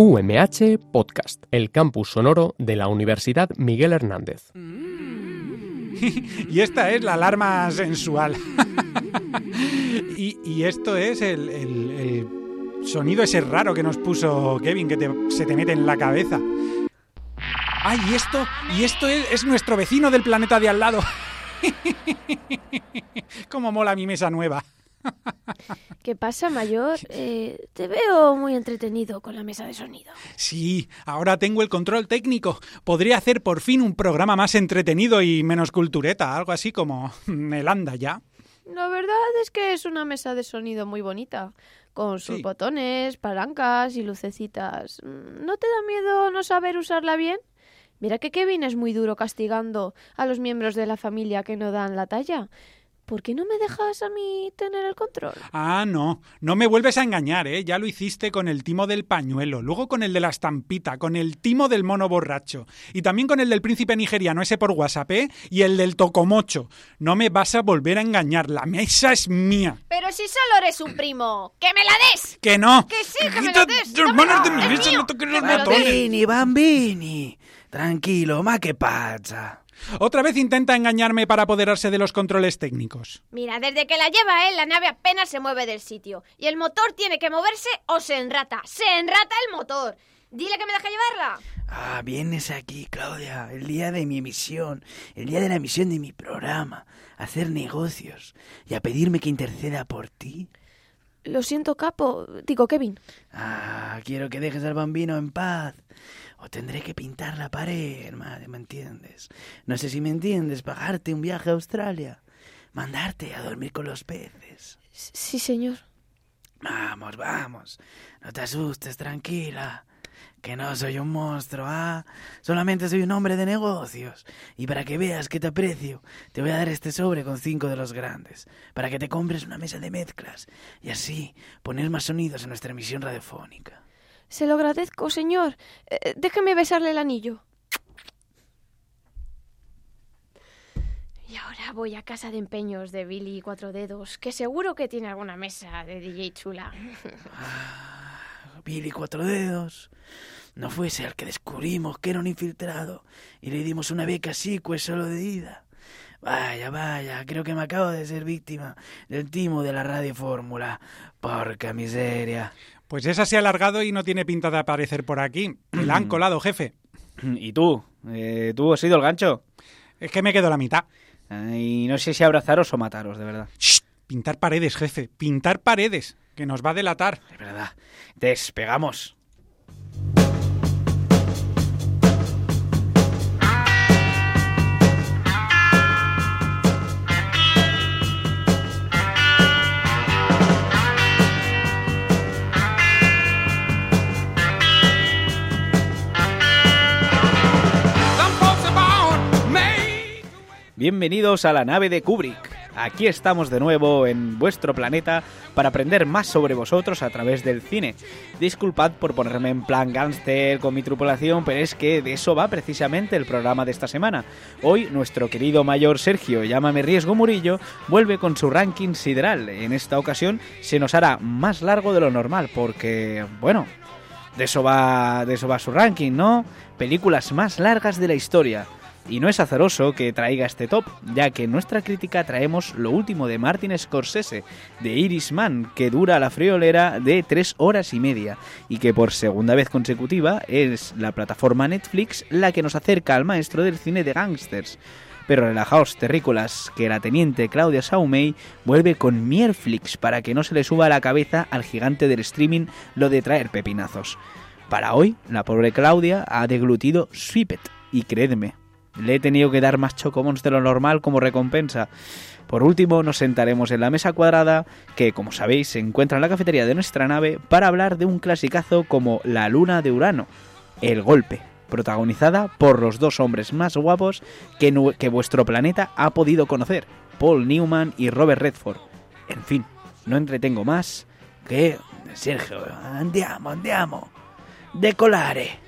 UMH Podcast, el campus sonoro de la Universidad Miguel Hernández. y esta es la alarma sensual. y, esto es el, sonido ese raro que nos puso Kevin, que se te mete en la cabeza. ¡Ay, y esto! Y esto es, nuestro vecino del planeta de al lado. ¡Cómo mola mi mesa nueva! ¿Qué pasa, mayor? Eh, te veo muy entretenido con la mesa de sonido. Sí, ahora tengo el control técnico. Podría hacer por fin un programa más entretenido y menos cultureta, algo así como el anda ya. La verdad es que es una mesa de sonido muy bonita, con sus botones, palancas y lucecitas. ¿No te da miedo no saber usarla bien? Mira que Kevin es muy duro castigando a los miembros de la familia que no dan la talla. ¿Por qué no me dejas a mí tener el control? Ah, no. No me vuelves a engañar, ¿eh? Ya lo hiciste con el timo del pañuelo, luego con el de la estampita, con el timo del mono borracho y también con el del príncipe nigeriano, ese por WhatsApp, ¿eh? Y el del tocomocho. No me vas a volver a engañar. La mesa es mía. Pero si solo eres un primo. ¡Que me la des! ¡Que no! ¡Que sí, que me la des! de mi mesa, no toques los botones! Bambini, bambini. Tranquilo, ma que pasa. Otra vez intenta engañarme para apoderarse de los controles técnicos. Mira, desde que la lleva él, la nave apenas se mueve del sitio. Y el motor tiene que moverse o se enrata. ¡Se enrata el motor! Dile que me deja llevarla. Ah, vienes aquí, Claudia, el día de mi emisión, el día de la emisión de mi programa, a hacer negocios y a pedirme que interceda por ti. Lo siento, capo. Digo, Kevin. Ah, quiero que dejes al bambino en paz o tendré que pintar la pared, madre, ¿me entiendes? No sé si me entiendes, pagarte un viaje a Australia, mandarte a dormir con los peces. Sí, señor. Vamos, vamos, no te asustes, tranquila. Que no soy un monstruo, ¿ah? Solamente soy un hombre de negocios. Y para que veas que te aprecio, te voy a dar este sobre con cinco de los grandes, para que te compres una mesa de mezclas y así poner más sonidos en nuestra emisión radiofónica. Se lo agradezco, señor. Eh, déjeme besarle el anillo. Y ahora voy a casa de empeños de Billy Cuatro Dedos, que seguro que tiene alguna mesa de DJ chula. Ah, Billy Cuatro Dedos. No fuese al que descubrimos que era un infiltrado y le dimos una beca así, pues solo de ida. Vaya, vaya, creo que me acabo de ser víctima del timo de la radio fórmula. Porca miseria. Pues esa se ha alargado y no tiene pinta de aparecer por aquí. la han colado, jefe. ¿Y tú? Eh, ¿Tú has sido el gancho? Es que me quedo la mitad. Y no sé si abrazaros o mataros, de verdad. Pintar paredes, jefe. Pintar paredes. Que nos va a delatar. De verdad. Despegamos. Bienvenidos a la nave de Kubrick. Aquí estamos de nuevo en vuestro planeta para aprender más sobre vosotros a través del cine. Disculpad por ponerme en plan gánster con mi tripulación, pero es que de eso va precisamente el programa de esta semana. Hoy nuestro querido mayor Sergio, llámame Riesgo Murillo, vuelve con su ranking sideral. En esta ocasión se nos hará más largo de lo normal porque, bueno, de eso va, de eso va su ranking, ¿no? Películas más largas de la historia. Y no es azaroso que traiga este top, ya que en nuestra crítica traemos lo último de Martin Scorsese, de Iris Man, que dura la friolera de tres horas y media, y que por segunda vez consecutiva es la plataforma Netflix la que nos acerca al maestro del cine de gangsters. Pero relajaos, terrícolas, que la teniente Claudia Saumey vuelve con Mierflix para que no se le suba a la cabeza al gigante del streaming lo de traer pepinazos. Para hoy, la pobre Claudia ha deglutido Sweepet, y créedme, le he tenido que dar más chocomons de lo normal como recompensa. Por último, nos sentaremos en la mesa cuadrada, que como sabéis se encuentra en la cafetería de nuestra nave, para hablar de un clasicazo como La Luna de Urano, El Golpe, protagonizada por los dos hombres más guapos que, que vuestro planeta ha podido conocer, Paul Newman y Robert Redford. En fin, no entretengo más que... Sergio, andiamo, andiamo. Decolare.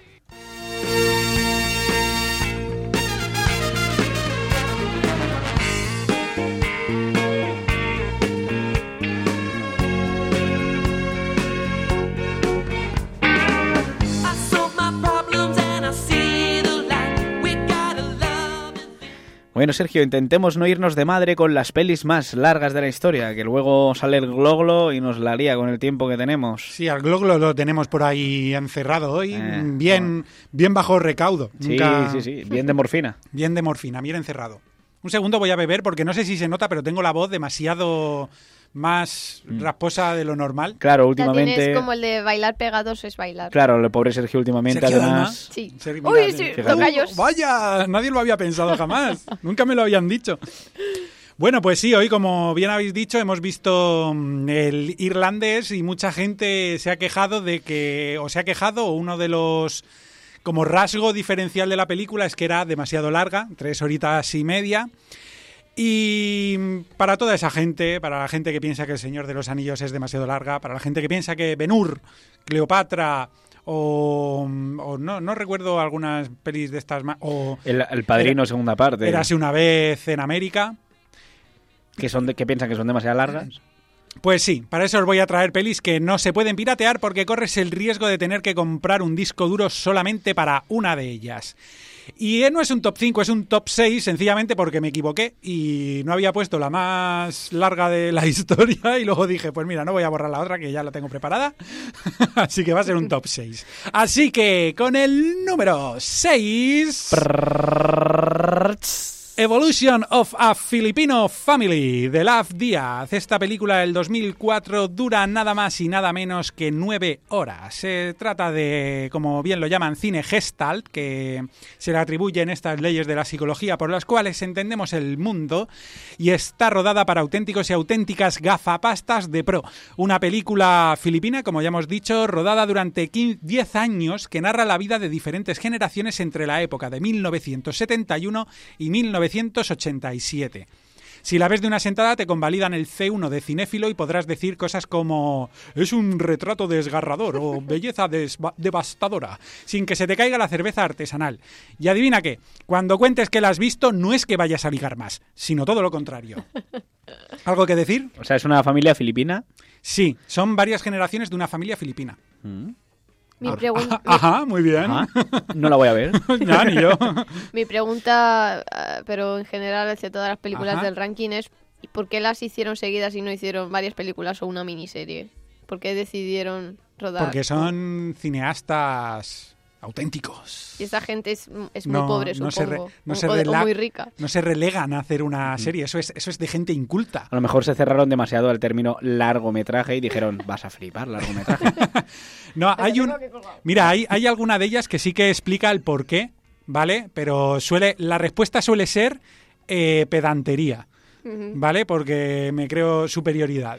Bueno, Sergio, intentemos no irnos de madre con las pelis más largas de la historia, que luego sale el gloglo y nos la lía con el tiempo que tenemos. Sí, al gloglo lo tenemos por ahí encerrado hoy, Eh, bien, bien bajo recaudo. Sí, Nunca- sí, sí, bien de morfina. Bien de morfina, bien encerrado. Un segundo voy a beber porque no sé si se nota, pero tengo la voz demasiado más Mm. rasposa de lo normal. Claro, últimamente... tienes como el de bailar pegados es bailar. Claro, el pobre Sergio últimamente Sergio además... Sí. Uy, sí. ¡Uh, vaya, nadie lo había pensado jamás. Nunca me lo habían dicho. Bueno, pues sí, hoy, como bien habéis dicho, hemos visto mm, el irlandés y mucha gente se ha quejado de que, o se ha quejado, o uno de los como rasgo diferencial de la película es que era demasiado larga, tres horitas y media. Y para toda esa gente, para la gente que piensa que El Señor de los Anillos es demasiado larga, para la gente que piensa que Benur, Cleopatra o, o no, no recuerdo algunas pelis de estas más, o El, el padrino segunda parte, Érase una vez en América, que son de- que piensan que son demasiado largas. Pues sí, para eso os voy a traer pelis que no se pueden piratear porque corres el riesgo de tener que comprar un disco duro solamente para una de ellas. Y eh, no es un top 5, es un top 6, sencillamente porque me equivoqué y no había puesto la más larga de la historia y luego dije, pues mira, no voy a borrar la otra que ya la tengo preparada, así que va a ser un top 6. Así que con el número 6... Evolution of a Filipino Family de Love Díaz. Esta película del 2004 dura nada más y nada menos que nueve horas. Se trata de, como bien lo llaman, cine gestalt, que se le atribuyen estas leyes de la psicología por las cuales entendemos el mundo y está rodada para auténticos y auténticas gafapastas de pro. Una película filipina, como ya hemos dicho, rodada durante 15 10 años que narra la vida de diferentes generaciones entre la época de 1971 y 1987. Si la ves de una sentada te convalidan el C1 de cinéfilo y podrás decir cosas como es un retrato desgarrador o belleza devastadora, sin que se te caiga la cerveza artesanal. Y adivina qué, cuando cuentes que la has visto no es que vayas a ligar más, sino todo lo contrario. ¿Algo que decir? O sea, es una familia filipina. Sí, son varias generaciones de una familia filipina. Mi, pregun- Ajá, muy bien. Ajá. No la voy a ver. Ya, ni yo. mi pregunta, ah, pero en general hacia todas las películas Ajá. del ranking es ¿y ¿por qué las hicieron seguidas y no hicieron varias películas o una miniserie? ¿Por qué decidieron rodar? Porque son cineastas auténticos. Y esa gente es, es muy No, pobre, no se re- supongo. no o, se o- o rela- muy rica. No se relegan a hacer una serie, eso es, eso es de gente inculta. A lo mejor se cerraron demasiado al término largometraje y dijeron, vas a flipar, largometraje. No, hay un... Mira, hay, hay alguna de ellas que sí que explica el por qué, ¿vale? Pero suele, la respuesta suele ser eh, pedantería. ¿vale? Porque me creo superioridad.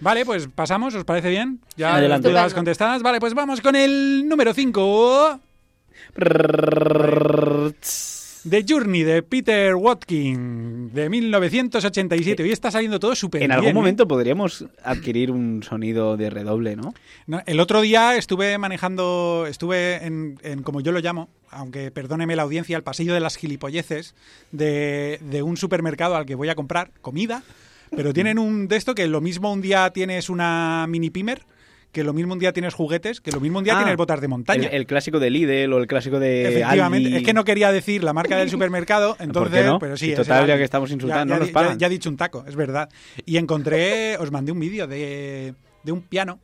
Vale, pues pasamos, ¿os parece bien? Ya Adelante. Estupendo. contestadas. Vale, pues vamos con el número 5. The Journey de Peter Watkin de 1987. Hoy está saliendo todo súper en bien. algún ¿eh? momento podríamos adquirir un sonido de redoble, ¿no? No, el otro día estuve manejando, estuve en, en, como yo lo llamo, aunque perdóneme la audiencia, el pasillo de las gilipolleces de, de un supermercado al que voy a comprar comida, pero tienen un de esto que lo mismo un día tienes una mini pimer, que lo mismo un día tienes juguetes, que lo mismo un día Ah, tienes botas de montaña. El, el clásico de Lidl o el clásico de Efectivamente, Aldi. es que no quería decir la marca del supermercado, entonces, no? pero sí, Y total, ya que estamos insultando, ya, no nos ya- pagan. ya he dicho un taco, es verdad. Y encontré, os mandé un vídeo de, de un piano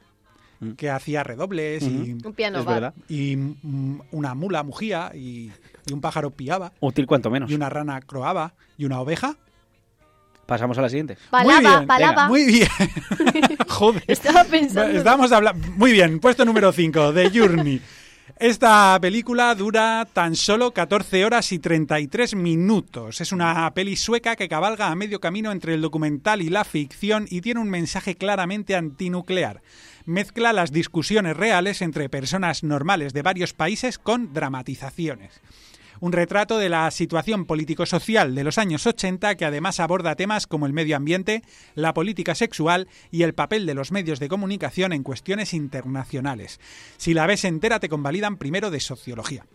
Mm. que hacía redobles y, Un piano verdad. y mm, una mula mugía y, y un pájaro piaba Útil cuanto menos. y una rana croaba y una oveja. Pasamos a la siguiente. Muy Palaba, bien, palaba. Muy bien. Joder. Estaba pensando. Estábamos hablando. Muy bien, puesto número 5, The Journey. Esta película dura tan solo 14 horas y 33 minutos. Es una peli sueca que cabalga a medio camino entre el documental y la ficción y tiene un mensaje claramente antinuclear. Mezcla las discusiones reales entre personas normales de varios países con dramatizaciones. Un retrato de la situación político-social de los años 80 que además aborda temas como el medio ambiente, la política sexual y el papel de los medios de comunicación en cuestiones internacionales. Si la ves entera te convalidan primero de sociología.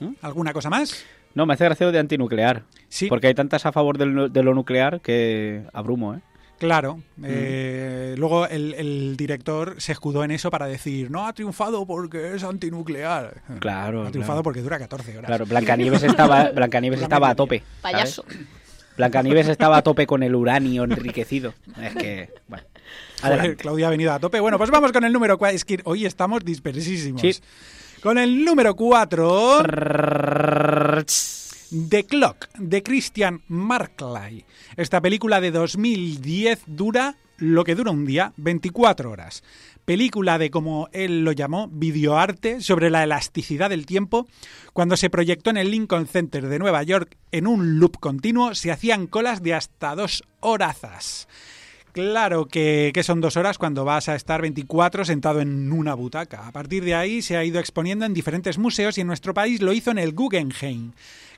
¿Mm? ¿Alguna cosa más? No, me hace gracia de antinuclear. Sí. Porque hay tantas a favor de lo nuclear que abrumo, ¿eh? Claro. eh, luego el, el director se escudó en eso para decir, no ha triunfado porque es antinuclear. Claro, Ha triunfado claro. porque dura 14 horas. Claro, Blancanieves estaba, Blancanieves estaba a tope. ¿sabes? Payaso. Blancanieves estaba a tope con el uranio enriquecido. Es que, bueno. Joder. Claudia ha venido a tope. Bueno, pues vamos con el número 4. Es que hoy estamos dispersísimos. Sí. Con el número 4, The Clock, de Christian Markley. Esta película de 2010 dura lo que dura un día, 24 horas. Película de, como él lo llamó, videoarte sobre la elasticidad del tiempo. Cuando se proyectó en el Lincoln Center de Nueva York en un loop continuo, se hacían colas de hasta dos horazas. Claro que, que son dos horas cuando vas a estar 24 sentado en una butaca. A partir de ahí se ha ido exponiendo en diferentes museos y en nuestro país lo hizo en el Guggenheim,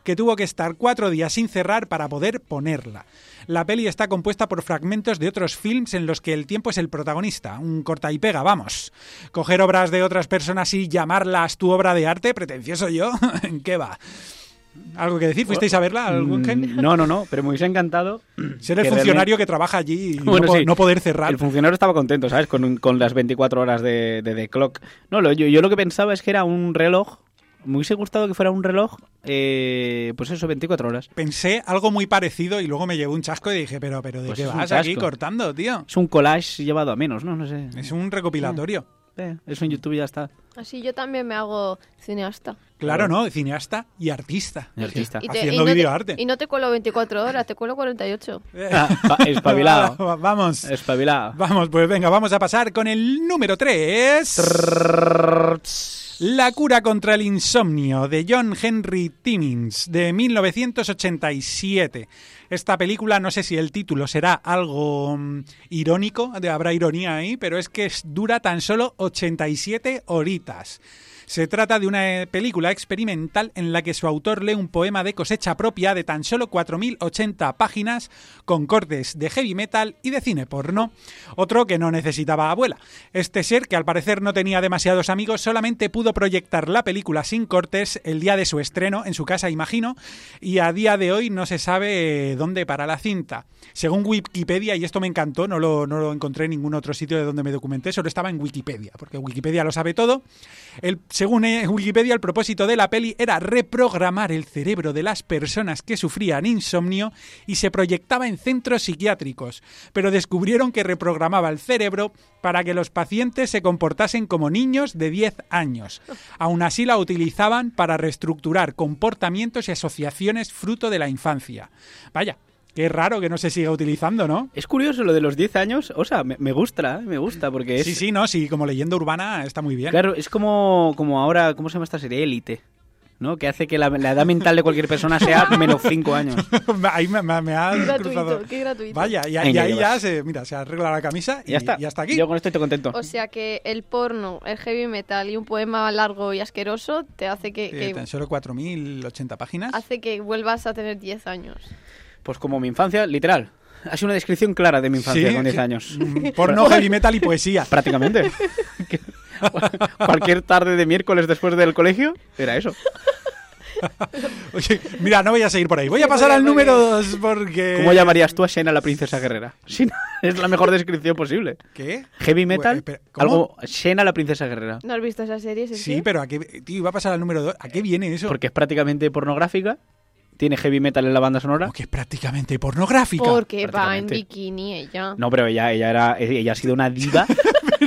que tuvo que estar cuatro días sin cerrar para poder ponerla. La peli está compuesta por fragmentos de otros films en los que el tiempo es el protagonista, un corta y pega, vamos. Coger obras de otras personas y llamarlas tu obra de arte, pretencioso yo, ¿en qué va? ¿Algo que decir? ¿Fuisteis a verla al Guggenheim? Mm, No, no, no, pero me hubiese encantado. Ser el que funcionario que trabaja allí y Bueno, no, po- sí. no poder cerrar. El funcionario estaba contento, ¿sabes? Con, con las 24 horas de, de Clock. No, lo- yo, yo lo que pensaba es que era un reloj. Me hubiese gustado que fuera un reloj, eh, pues eso, 24 horas. Pensé algo muy parecido y luego me llevó un chasco y dije, pero, pero ¿de Pues qué vas aquí cortando, tío? Es un collage llevado a menos, ¿no? No sé. Es un recopilatorio. Eh, eso en YouTube ya está. Así yo también me hago cineasta. Claro, ¿no? Cineasta y artista. Y artista. Y te- Haciendo y no te- videoarte. Y no te cuelo 24 horas, te cuelo 48. Ah, va- espabilado. Va- Vamos. Espabilado. Vamos, pues venga, vamos a pasar con el número 3. La cura contra el insomnio de John Henry Timmins de 1987. Esta película, no sé si el título será algo mm, irónico, habrá ironía ahí, pero es que dura tan solo 87 horitas. Se trata de una eh, película experimental en la que su autor lee un poema de cosecha propia de tan solo 4.080 páginas con cortes de heavy metal y de cine porno. Otro que no necesitaba abuela. Este ser, que al parecer no tenía demasiados amigos, solamente pudo proyectar la película sin cortes el día de su estreno en su casa, imagino, y a día de hoy no se sabe eh, dónde para la cinta. Según Wikipedia, y esto me encantó, no lo, no lo encontré en ningún otro sitio de donde me documenté, solo estaba en Wikipedia, porque Wikipedia lo sabe todo. El, según eh, Wikipedia, el propósito de la peli era reprogramar el cerebro de las personas que sufrían insomnio y se proyectaba en centros psiquiátricos, pero descubrieron que reprogramaba el cerebro para que los pacientes se comportasen como niños de 10 años. Aún así la utilizaban para reestructurar comportamientos y asociaciones fruto de la infancia. Vaya, qué raro que no se siga utilizando, ¿no? Es curioso lo de los 10 años. O sea, me, me gusta, ¿eh? me gusta, porque es. Sí, sí, no, sí, como leyenda urbana está muy bien. Claro, es como, como ahora, ¿cómo se llama esta serie? Élite. ¿No? Que hace que la, la edad mental de cualquier persona sea menos 5 años. Ahí me, me, me has Qué cruzado. gratuito, qué gratuito. Vaya, y, Ahí y me ahí ya se, mira, se arregla la camisa y Y ya está. y hasta aquí. Yo con esto estoy contento. O sea que el porno, el heavy metal y un poema largo y asqueroso te hace que, Eh, que- tan solo 4.080 páginas. hace que vuelvas a tener 10 años. Pues como mi infancia, literal. Ha sido una descripción clara de mi infancia Sí, con 10 que- años. Mm, Porno, heavy metal y poesía. Prácticamente. Cualquier tarde de miércoles después del colegio era eso. Oye, mira, no voy a seguir por ahí. Voy a pasar al número 2 porque... ¿Cómo llamarías tú a Shena la princesa guerrera? Es la mejor descripción posible. ¿Qué? Heavy metal, algo Shena la princesa guerrera. ¿No has visto esa serie? Sí, pero ¿a qué, tío, iba a pasar al número 2. ¿A qué viene eso? Porque es prácticamente pornográfica, tiene heavy metal en la banda sonora. Porque es prácticamente pornográfica. Porque va en bikini ella. No, pero ella, ella era, ella ha sido una diva.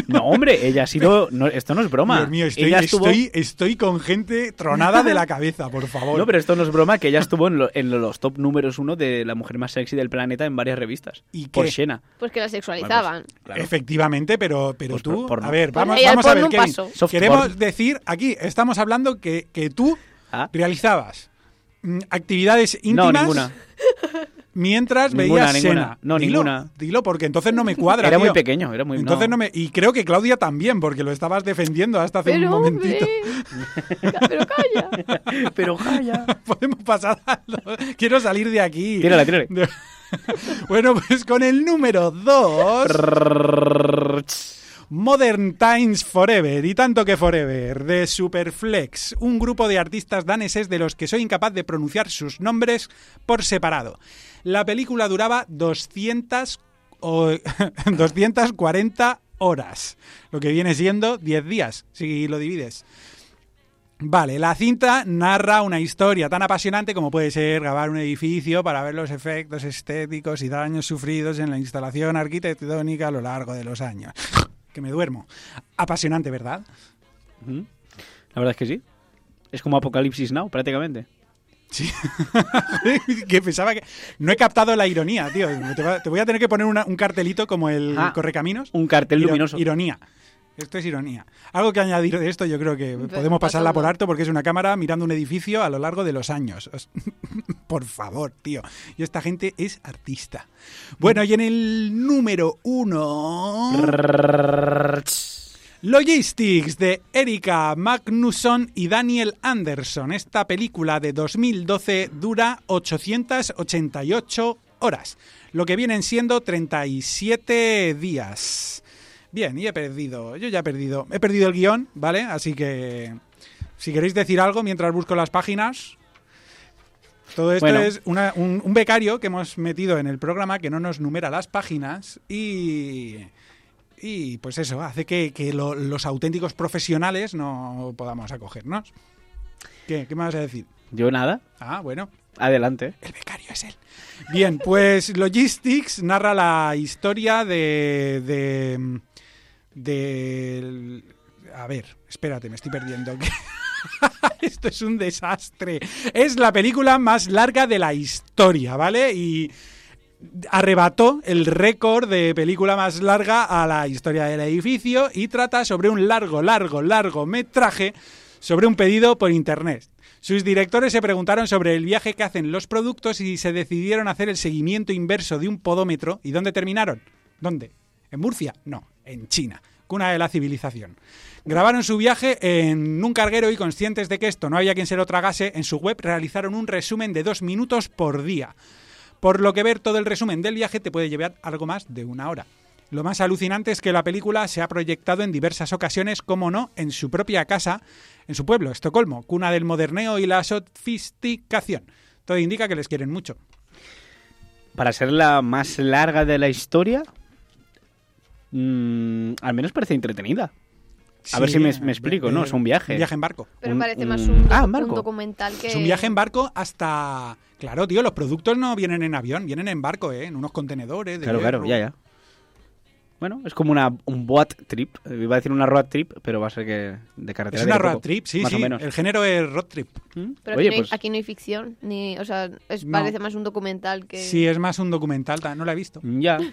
No, hombre, ella ha sido, no, esto no es broma. Dios mío, estoy, ella estuvo, estoy, estoy con gente tronada de la cabeza, por favor. no, pero esto no es broma, que ella estuvo en, lo- en los top números uno de la mujer más sexy del planeta en varias revistas. ¿Y por qué? Shena. Pues que la sexualizaban. Claro. Efectivamente, pero, pero Pues tú, por- porno. a ver, Pues vamos, a ver, Kevin. Queremos porn. decir, aquí estamos hablando que, que tú Ah. realizabas mm, actividades No, íntimas ninguna. mientras Ninguna, veías ninguna. No, dilo, ninguna. Dilo, porque entonces no me cuadra, Era muy pequeño, era muy Entonces no. me y creo que Claudia también, porque lo estabas defendiendo hasta hace un Pero momentito. hombre, pero calla. Pero calla. Podemos pasar a lo- Quiero salir de aquí. Tírala, tírala. Bueno, pues con el número 2, Modern Times Forever y tanto que Forever de Superflex, un grupo de artistas daneses de los que soy incapaz de pronunciar sus nombres por separado. La película duraba 200 o 240 horas, lo que viene siendo 10 días, si lo divides. Vale, la cinta narra una historia tan apasionante como puede ser grabar un edificio para ver los efectos estéticos y daños sufridos en la instalación arquitectónica a lo largo de los años. Que me duermo. Apasionante, ¿verdad? La verdad es que sí. Es como Apocalipsis Now, prácticamente. Sí. que pensaba que... No he captado la ironía, tío. Te, voy a tener que poner una- un cartelito como el Ah, Correcaminos. Un cartel luminoso. Ironía. Esto es ironía. Algo que añadir de esto, yo creo que podemos pasarla por alto porque es una cámara mirando un edificio a lo largo de los años. Os- por favor, tío. Y esta gente es artista. Bueno, y en el número uno. Logistics de Erika Magnusson y Daniel Anderson. Esta película de 2012 dura 888 horas, lo que vienen siendo 37 días. Bien, y he perdido, yo ya he perdido, he perdido el guion, ¿vale? Así que si queréis decir algo mientras busco las páginas. Todo esto Bueno. es una- un, un becario que hemos metido en el programa que no nos numera las páginas y, y pues eso, hace que, que lo- los auténticos profesionales no podamos acogernos. ¿Qué, ¿Qué me vas a decir? Yo nada. Ah, bueno, Adelante. el becario es él. Bien, pues Logistics narra la historia de... de, de- a ver, espérate, me estoy perdiendo. Esto es un desastre. Es la película más larga de la historia, ¿vale? Y arrebató el récord de película más larga a la historia del edificio y trata sobre un largo, largo, largo metraje sobre un pedido por internet. Sus directores se preguntaron sobre el viaje que hacen los productos y se decidieron hacer el seguimiento inverso de un podómetro. ¿Y dónde terminaron? ¿Dónde? ¿En Murcia? No, en China, cuna de la civilización. Grabaron su viaje en un carguero y conscientes de que esto no había quien se lo tragase, en su web realizaron un resumen de dos minutos por día. Por lo que ver todo el resumen del viaje te puede llevar algo más de una hora. Lo más alucinante es que la película se ha proyectado en diversas ocasiones, como no, en su propia casa, en su pueblo, Estocolmo, cuna del moderneo y la sofisticación. Todo indica que les quieren mucho. Para ser la más larga de la historia, mm, al menos parece entretenida. A ver si me- me explico, ¿no? Es un viaje. Un viaje en barco. Pero Un- parece más un- un, Ah, barco. un documental que... Es un viaje en barco hasta... Claro, tío, los productos no vienen en avión, vienen en barco, ¿eh? En unos contenedores. De Claro, claro, ya, ya. Bueno, es como una, un boat trip. Iba a decir una road trip, pero va a ser que de carretera. Es una road poco. trip, sí, Más sí. o menos. El género es road trip. ¿Mm? Pero Oye, aquí, no hay, pues aquí no hay ficción, ni, o sea, es, No. parece más un documental que... Sí, es más un documental, ta- no lo he visto. ya.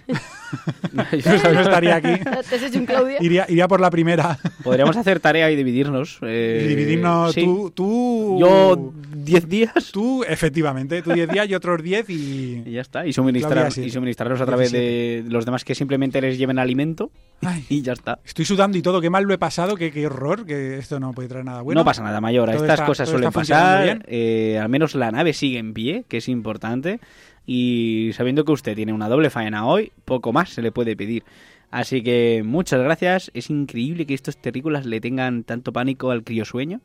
No estaría aquí. ¿Te has hecho un Claudia? Iría, iría por la primera. Podríamos hacer tarea y dividirnos. eh, y dividirnos sí. tú, tú... Yo 10 días. Tú, efectivamente, tú 10 días y otros 10 y... Y ya está. Y, suministrar, Claudia, sí. y suministrarlos a través de los demás que simplemente les lleven alimento. Ay, Y ya está. estoy sudando y todo, qué mal lo he pasado, qué, qué horror, que esto no puede traer nada bueno. no pasa nada, mayor. Estas está- cosas suelen pasar. eh, al menos la nave sigue en pie, que es importante. Y sabiendo que usted tiene una doble faena hoy, poco más se le puede pedir. Así que muchas gracias. Es increíble que estos terrícolas le tengan tanto pánico al criosueño,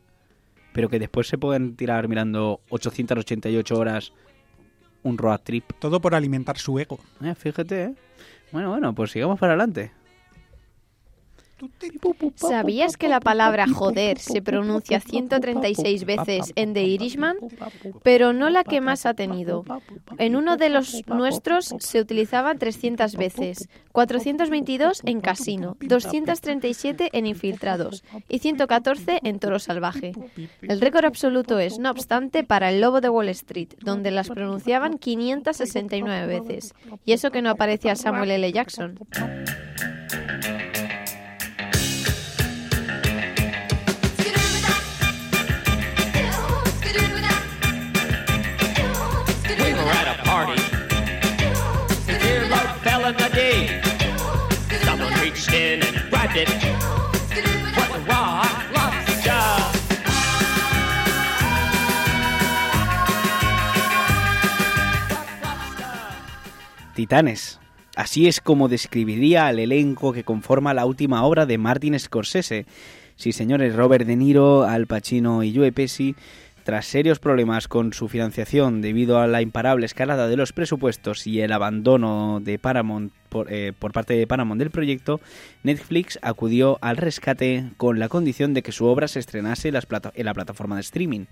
pero que después se puedan tirar mirando 888 horas un road trip. Todo por alimentar su ego. Eh, fíjate, ¿eh? Bueno, bueno, pues sigamos para adelante. ¿Sabías que la palabra joder se pronuncia 136 veces en The Irishman? Pero no la que más ha tenido. En uno de los nuestros se utilizaban 300 veces, 422 en Casino, 237 en Infiltrados y 114 en Toro Salvaje. El récord absoluto es, no obstante, para El Lobo de Wall Street, donde las pronunciaban 569 veces. Y eso que no aparecía Samuel L. Jackson. Titanes. Así es como describiría al elenco que conforma la última obra de Martin Scorsese. Sí, señores, Robert De Niro, Al Pacino y Joe Pesci tras serios problemas con su financiación debido a la imparable escalada de los presupuestos y el abandono de Paramount por, eh, parte de Paramount del proyecto, Netflix acudió al rescate con la condición de que su obra se estrenase en, la plataforma de streaming.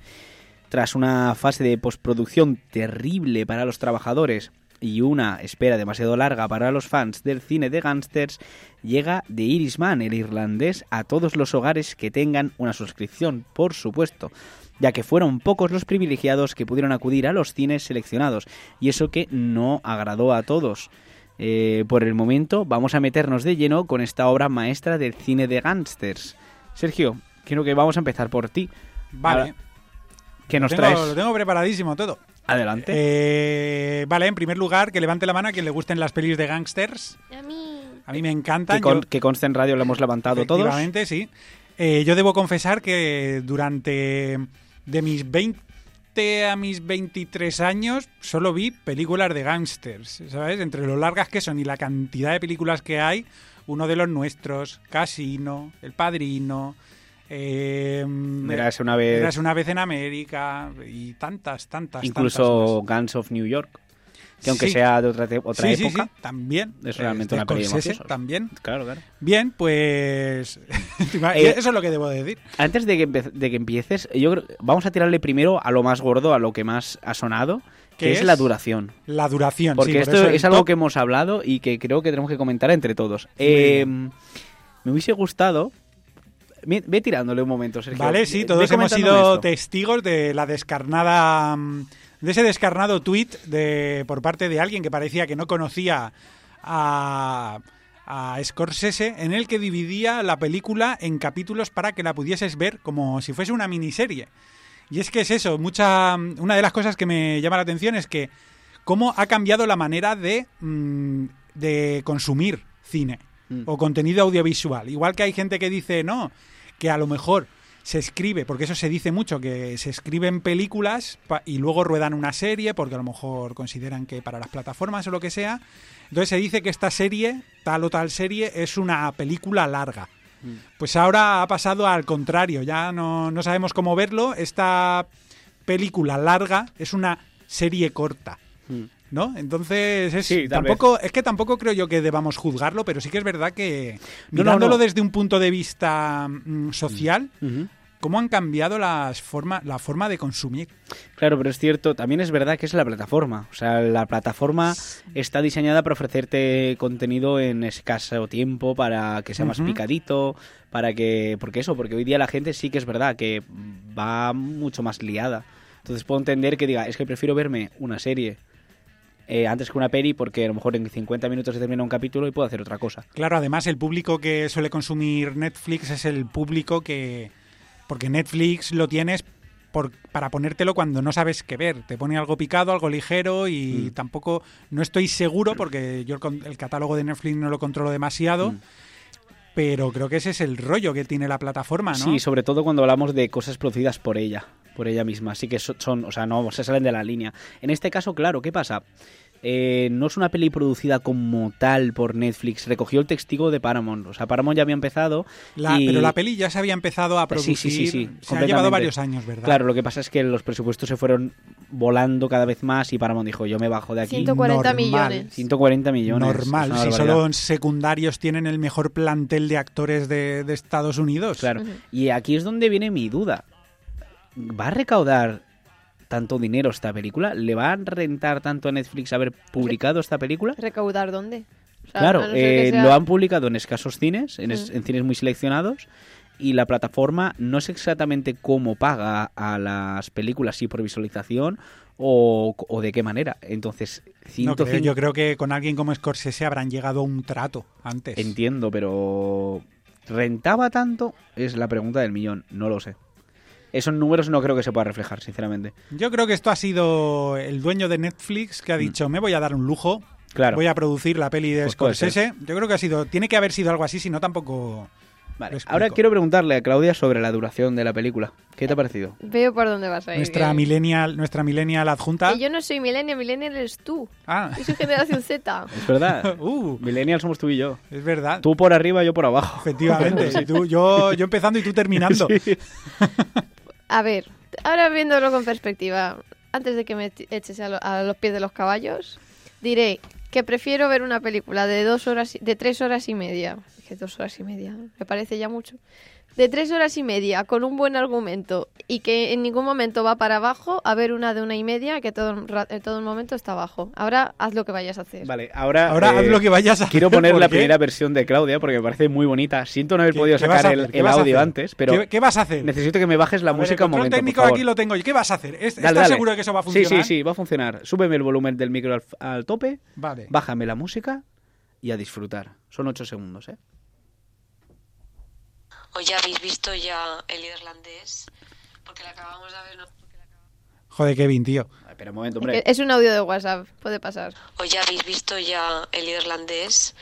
Tras una fase de postproducción terrible para los trabajadores y una espera demasiado larga para los fans del cine de gángsters, llega The Irishman, el irlandés, a todos los hogares que tengan una suscripción, por supuesto, ya que fueron pocos los privilegiados que pudieron acudir a los cines seleccionados, y eso que no agradó a todos. Eh, por el momento vamos a meternos de lleno con esta obra maestra del cine de gángsters. Sergio, creo que vamos a empezar por ti. Vale. ¿Qué nos Tengo- traes? Lo tengo preparadísimo todo. Adelante. Eh, vale, en primer lugar, que levante la mano a quien le gusten las pelis de gangsters. A mí. A mí me encantan. que, con- yo- que conste en radio lo hemos levantado todos. Efectivamente, sí. Eh, yo debo confesar que durante de mis 20 a mis 23 años solo vi películas de gángsters, ¿sabes? Entre lo largas que son y la cantidad de películas que hay, uno de los nuestros, Casino, El Padrino, eh, Érase una vez- una vez en América y tantas, tantas, Incluso Guns of New York. Que aunque Sí. sea de otra, otra sí, época. sí, también. Es realmente de una también. Claro, claro. Bien, pues Eh, eso es lo que debo decir. Antes de que, de que empieces, yo creo vamos a tirarle primero a lo más gordo, a lo que más ha sonado, que ¿Qué es? es? la duración. La duración, Porque sí, por esto eso es algo top- que hemos hablado y que creo que tenemos que comentar entre todos. Eh, me hubiese gustado... Ve, tirándole un momento, Sergio. Vale, sí, todos hemos sido esto. testigos de la descarnada. De ese descarnado tuit de, por parte de alguien que parecía que no conocía a, a Scorsese, en el que dividía la película en capítulos para que la pudieses ver como si fuese una miniserie. Y es que es eso, mucha. Una de las cosas que me llama la atención es que cómo ha cambiado la manera de, mm, de consumir cine Mm. o contenido audiovisual. Igual que hay gente que dice, no, que a lo mejor se escribe, porque eso se dice mucho, que se escriben películas y luego ruedan una serie, porque a lo mejor consideran que para las plataformas o lo que sea. Entonces se dice que esta serie, tal o tal serie, es una película larga. Pues ahora ha pasado al contrario, ya no, no sabemos cómo verlo. Esta película larga es una serie corta. ¿No? Entonces, es, Sí, tampoco, es que tampoco creo yo que debamos juzgarlo, pero sí que es verdad que No, mirándolo no. desde un punto de vista mm, social, Ujú. cómo han cambiado las forma, la forma de consumir. Claro, pero es cierto, también es verdad que es la plataforma. O sea, la plataforma está diseñada para ofrecerte contenido en escaso tiempo, para que sea más picadito, para que... Porque eso, porque hoy día la gente sí que es verdad que va mucho más liada. Entonces puedo entender que diga, es que prefiero verme una serie eh, antes que una peli porque a lo mejor en 50 minutos se termina un capítulo y puedo hacer otra cosa. Claro, además el público que suele consumir Netflix es el público que... Porque Netflix lo tienes por, para ponértelo cuando no sabes qué ver. Te pone algo picado, algo ligero y Mm. tampoco... No estoy seguro porque yo el, catálogo de Netflix no lo controlo demasiado. Mm. Pero creo que ese es el rollo que tiene la plataforma, ¿no? Sí, sobre todo cuando hablamos de cosas producidas por ella, por ella misma. Así que so- son, o sea, no se salen de la línea. En este caso, claro, ¿qué pasa? Eh, no es una peli producida como tal por Netflix, recogió el testigo de Paramount. O sea, Paramount ya había empezado. La- y- Pero la peli ya se había empezado a Sí, producir. sí, sí, sí, se ha llevado varios años, ¿verdad? Claro, lo que pasa es que los presupuestos se fueron volando cada vez más y Paramount dijo, yo me bajo de aquí. 140 normal. millones. 140 millones. Normal, si solo en secundarios tienen el mejor plantel de actores de, de Estados Unidos. Claro. Y aquí es donde viene mi duda. ¿Va a recaudar tanto dinero esta película? ¿Le va a rentar tanto a Netflix haber publicado esta película? ¿Recaudar dónde? O sea, Claro, no eh, sea- lo han publicado en escasos cines, en, es- Mm. en cines muy seleccionados, y la plataforma no sé exactamente cómo paga a las películas, si por visualización o, o de qué manera. Entonces, No creo, 105 yo creo que con alguien como Scorsese habrán llegado a un trato antes. entiendo, pero ¿rentaba tanto? Es la pregunta del millón, no lo sé. Esos números no creo que se pueda reflejar, sinceramente. Yo creo que esto ha sido el dueño de Netflix que ha dicho, me voy a dar un lujo, Mm. Claro. voy a producir la peli de Pues Scorsese. Yo creo que ha sido, tiene que haber sido algo así, si no tampoco... Vale. Ahora quiero preguntarle a Claudia sobre la duración de la película. ¿Qué te ha parecido? Veo por dónde vas a ir. Nuestra que- millennial, nuestra millennial adjunta. que yo no soy millennial, millennial eres tú. Ah, Yo soy generación Z. Es verdad. uh, Millennials somos tú y yo. es verdad. Tú por arriba, yo por abajo. Efectivamente. Tú- yo, yo empezando y tú terminando. A ver, ahora viéndolo con perspectiva, antes de que me eches a, lo- a los pies de los caballos, diré que prefiero ver una película de dos horas, de tres horas y media. Que dos horas y media, me parece ya mucho. De tres horas y media, con un buen argumento y que en ningún momento va para abajo, a ver una de una y media que todo, en todo el momento está abajo. Ahora haz lo que vayas a hacer. Vale, ahora. Ahora haz eh, lo que vayas a Quiero hacer, poner ¿por la qué? primera versión de Claudia porque me parece muy bonita. Siento no haber ¿Qué- podido sacar el, el audio antes, pero ¿Qué, qué vas a hacer? necesito que me bajes la A ver, música el un momento. técnico por favor. aquí lo tengo. ¿Y qué vas a hacer? ¿Es- Dale, ¿Estás dale. seguro de que eso va a Sí, funcionar? sí, sí, va a funcionar. Súbeme el volumen del micro al, al tope, Vale. bájame la música y a disfrutar. Son ocho segundos, ¿eh? ¿O ya habéis visto ya el irlandés? Porque la acabamos de ver. ¿no? Joder, Kevin, tío. Espera un momento, Es hombre. Es un audio de WhatsApp, puede pasar. ¿O ya habéis visto ya el irlandés?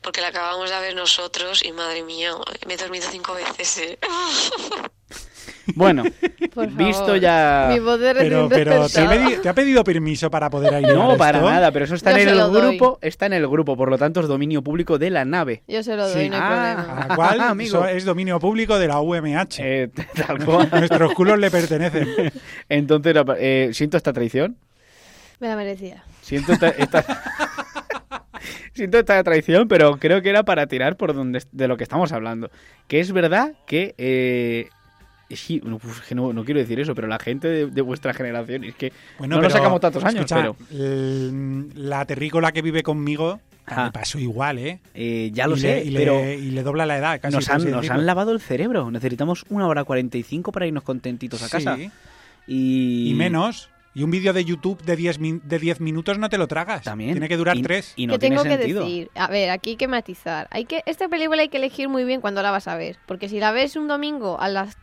Porque la acabamos de ver nosotros y madre mía, me he dormido cinco veces. ¿eh? Bueno, Por visto favor. ya. Mi voz de Pero, pero ¿te, he ha pedido permiso para poder ir No, para nada, pero eso está Yo en el doy. grupo, está en el grupo, por lo tanto es dominio público de la nave. Yo se lo doy, Sí. no hay Ah. problema. A la cual Amigo. eso es dominio público de la UMH. Eh, tal cual. Nuestros culos le pertenecen. Entonces, eh, siento esta traición. Me la merecía. Siento esta, esta- siento esta traición, pero creo que era para tirar por donde de lo que estamos hablando. Que es verdad que eh, sí, no, uf, que no, no quiero decir eso, pero la gente de, de vuestra generación es que Bueno, no nos sacamos tantos años, escucha, pero el- la terrícola que vive conmigo me pasó igual, ¿eh? eh, ya lo y sé, le, y, pero le, y le dobla la edad. Casi, nos han, nos han lavado el cerebro. Necesitamos una hora 45 para irnos contentitos a casa. Sí, Y, y menos. Y un vídeo de YouTube de 10 min- de 10 minutos no te lo tragas. También. Tiene que durar Y- 3. Y no ¿Qué tiene tengo que sentido. decir? A ver, aquí hay que matizar. Hay que esta película hay que elegir muy bien cuando la vas a ver, porque si la ves un domingo a las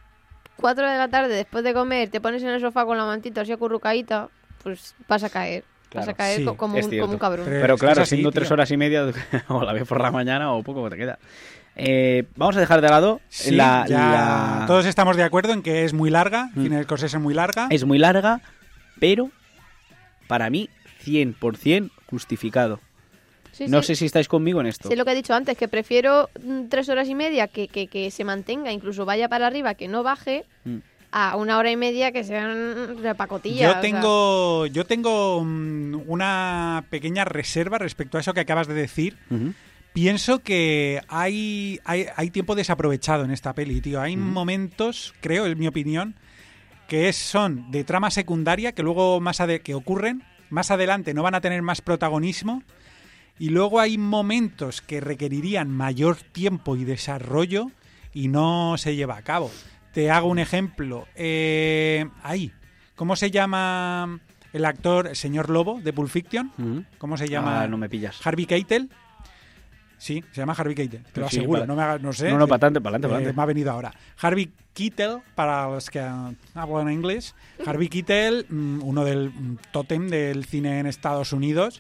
4 de la tarde después de comer, te pones en el sofá con la mantita así acurrucadita, pues vas a caer. vas Claro, a caer sí, como, un, como un cabrón. Pero- claro, así, siendo tío. tres horas y media, o la ves por la mañana o poco te queda. Eh, vamos a dejar de lado Sí, la, ya la- todos estamos de acuerdo en que es muy larga. Mm. Tiene el Scorsese muy larga. Es muy larga, pero para mí 100% justificado. Sí, no sí. sé si estáis conmigo en esto. Sé lo que he dicho antes, que prefiero mm, tres horas y media que, que, que se mantenga, incluso vaya para arriba, que no baje, Mm. a una hora y media que sean de pacotilla. o Yo sea. tengo, yo tengo mm, una pequeña reserva respecto a eso que acabas de decir. Pienso que hay, hay, hay tiempo desaprovechado en esta peli, tío. Hay momentos, creo, en mi opinión, que es- son de trama secundaria, que luego más ade- que ocurren, más adelante no van a tener más protagonismo. Y luego hay momentos que requerirían mayor tiempo y desarrollo y no se lleva a cabo. Te hago un ejemplo. Eh, ahí, ¿cómo se llama el actor, el señor Lobo, de Pulp Fiction? Ujú. ¿Cómo se llama? Ah, no me pillas. Harvey Keitel. Sí, se llama Harvey Keitel, te lo Sí, aseguro, no me hagas, no sé. No, no, para adelante, para Eh, adelante. me ha venido ahora. Harvey Keitel, para los que hablan inglés. Harvey Keitel, mm, uno del mm, tótem del cine en Estados Unidos.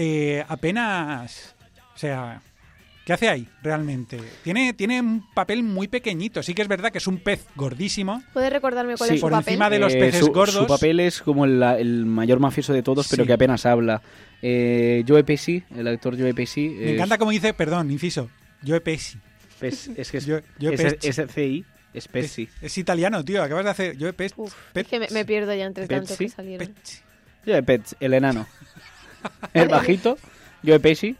Eh, apenas. O sea, ¿qué hace ahí realmente? Tiene, tiene un papel muy pequeñito. Sí que es verdad que es un pez gordísimo. ¿Puedes recordarme cuál Sí. es su Por papel? encima de los Eh, peces su, gordos. Su papel es como el, el mayor mafioso de todos, pero que apenas habla. Eh, Joe Pesci, el actor Joe Pesci. Me es- encanta como dice, perdón, inciso. Joe Pesci. Pes- es que es, Joe- Joe es, es CI, es Es, Pesci. es italiano, tío. Acabas de hacer. Joe Pesci. Es que me, me pierdo ya entre tanto Pepsi, que salieron. Pesci. Joe Pesci, el enano. el bajito, Joe Pesci.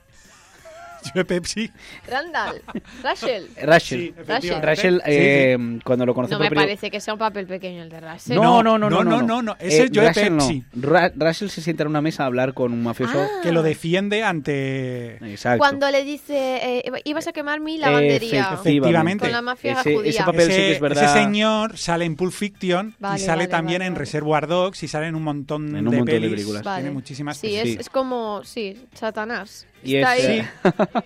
Joe Pepsi. Randall, Rachel. Rachel. Sí, Rachel. efectivamente. Rachel, Sí, eh, cuando lo conocí No me parece que sea un papel pequeño el de Rachel. No, no, no, no, no, no, no, no, ese es Joe Rachel no. Pesci. Ra- Rachel se sienta en una mesa a hablar con un mafioso. Ah. Que lo defiende ante. Exacto. Cuando le dice, eh, ibas a quemar mi lavandería. Efe- Efectivamente. Con la mafia ese, judía. ese papel sí que es verdad. ese señor sale en Pulp Fiction Vale, y sale vale, también vale, en vale. Reservoir Dogs y sale en un montón, En un de, montón de películas. Vale. Tiene muchísimas Sí, es, es como, sí, Satanás. Y Está es- ahí,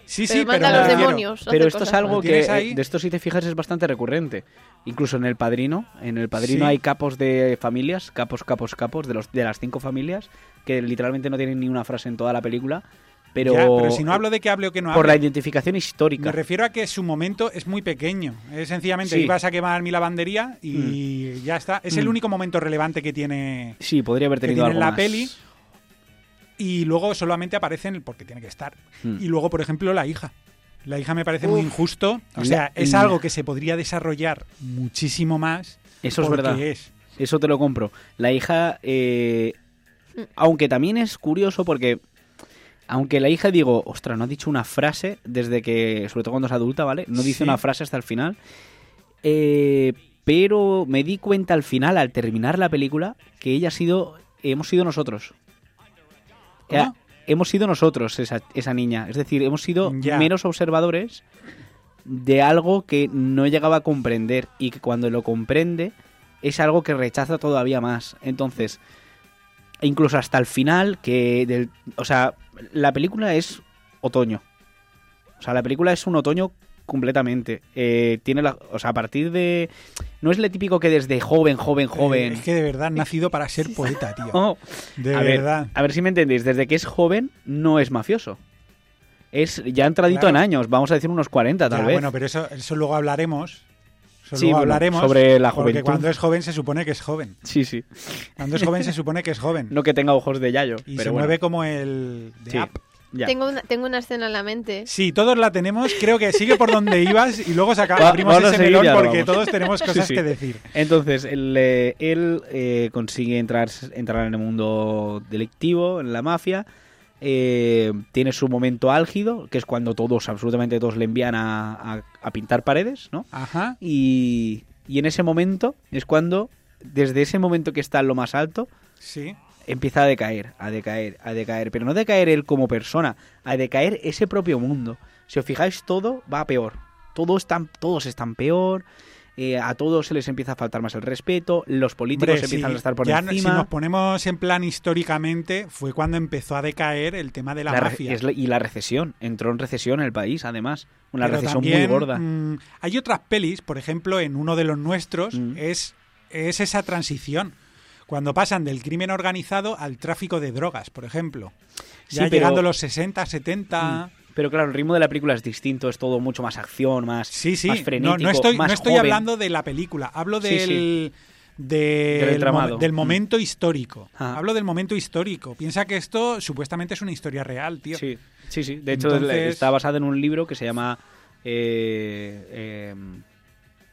Sí, pero sí, manda pero, a los demonios. Pero esto es algo que, ahí. de esto si te fijas, es bastante recurrente. Incluso en El Padrino, en El Padrino Sí. hay capos de familias, capos, capos, capos, de, los, de las cinco familias, que literalmente no tienen ni una frase en toda la película, pero, Ya, pero si no hablo de que hable o que no por la hable, identificación histórica. me refiero a que su momento es muy pequeño. Es sencillamente, Sí. ibas a quemar mi lavandería y ya está. Es el Mm. único momento relevante que tiene, Sí, podría haber tenido algo la más. peli. Y luego solamente aparecen porque tiene que estar. Mm. Y luego, por ejemplo, la hija. La hija me parece muy injusto. O sea, es algo que se podría desarrollar muchísimo más. Eso es verdad. es. Eso Eso te lo compro. La hija, eh, aunque también es curioso porque, aunque la hija digo, ostras, no ha dicho una frase desde que, sobre todo cuando es adulta, ¿vale? No dice Sí. una frase hasta el final. Eh, pero me di cuenta al final, al terminar la película, que ella ha sido, hemos sido nosotros. ¿Cómo? Hemos sido nosotros, esa, esa niña. Es decir, hemos sido Ya. menos observadores de algo que no llegaba a comprender y que cuando lo comprende es algo que rechaza todavía más. Entonces, incluso hasta el final, que del, o sea, la película es otoño. O sea, la película es un otoño completamente. Eh, tiene la, o sea, a partir de no es lo típico que desde joven, joven, joven. Eh, es que de verdad, nacido para ser poeta, tío. No, De a ver, verdad. a ver si me entendéis. Desde que es joven, no es mafioso. Es ya entradito Claro. en años, vamos a decir unos 40 tal Ya, vez. Bueno, pero eso, eso luego hablaremos. Eso Sí, luego bueno, hablaremos. sobre la Porque juventud. cuando es joven se supone que es joven. Sí, sí. Cuando es joven se supone que es joven. No que tenga ojos de Yayo, y pero se bueno. mueve como el de Sí. Ya. Tengo una, tengo una escena en la mente. Sí, todos la tenemos. Creo que sigue por donde ibas y luego saca- Va- abrimos ese seguir melón porque todos tenemos cosas Sí, sí. que decir. Entonces, él, eh, él, eh, consigue entrar, entrar en el mundo delictivo, en la mafia. eh, tiene su momento álgido, que es cuando todos, absolutamente todos, le envían a, a- a pintar paredes, ¿no? Ajá. Y, y en ese momento es cuando, desde ese momento que está en lo más alto, Sí. Empieza a decaer, a decaer, a decaer. Pero no decaer él como persona, a decaer ese propio mundo. Si os fijáis, todo va a peor. Todo están, todos están peor. eh, a todos se les empieza a faltar más el respeto. Los políticos Hombre, empiezan sí, a estar por ya no- encima. Si nos ponemos en plan históricamente, fue cuando empezó a decaer el tema de la, mafia. la- y la recesión. Entró en recesión el país, además. Una Pero recesión también, muy gorda. mm, hay otras pelis, por ejemplo, en uno de los nuestros, Mm. es, es esa transición. Cuando pasan del crimen organizado al tráfico de drogas, por ejemplo. Sí, Ya pero- llegando a los 60, 70. Pero claro, el ritmo de la película es distinto. Es todo mucho más acción, más, Sí, sí. más no, frenético, no estoy, más no estoy joven. hablando de la película. Hablo Sí, del. sí. del mo- Mm. momento histórico. Ah. Hablo del momento histórico. Piensa que esto supuestamente es una historia real, tío. Sí, sí, sí. De hecho, Entonces- está basado en un libro que se llama... eh, eh,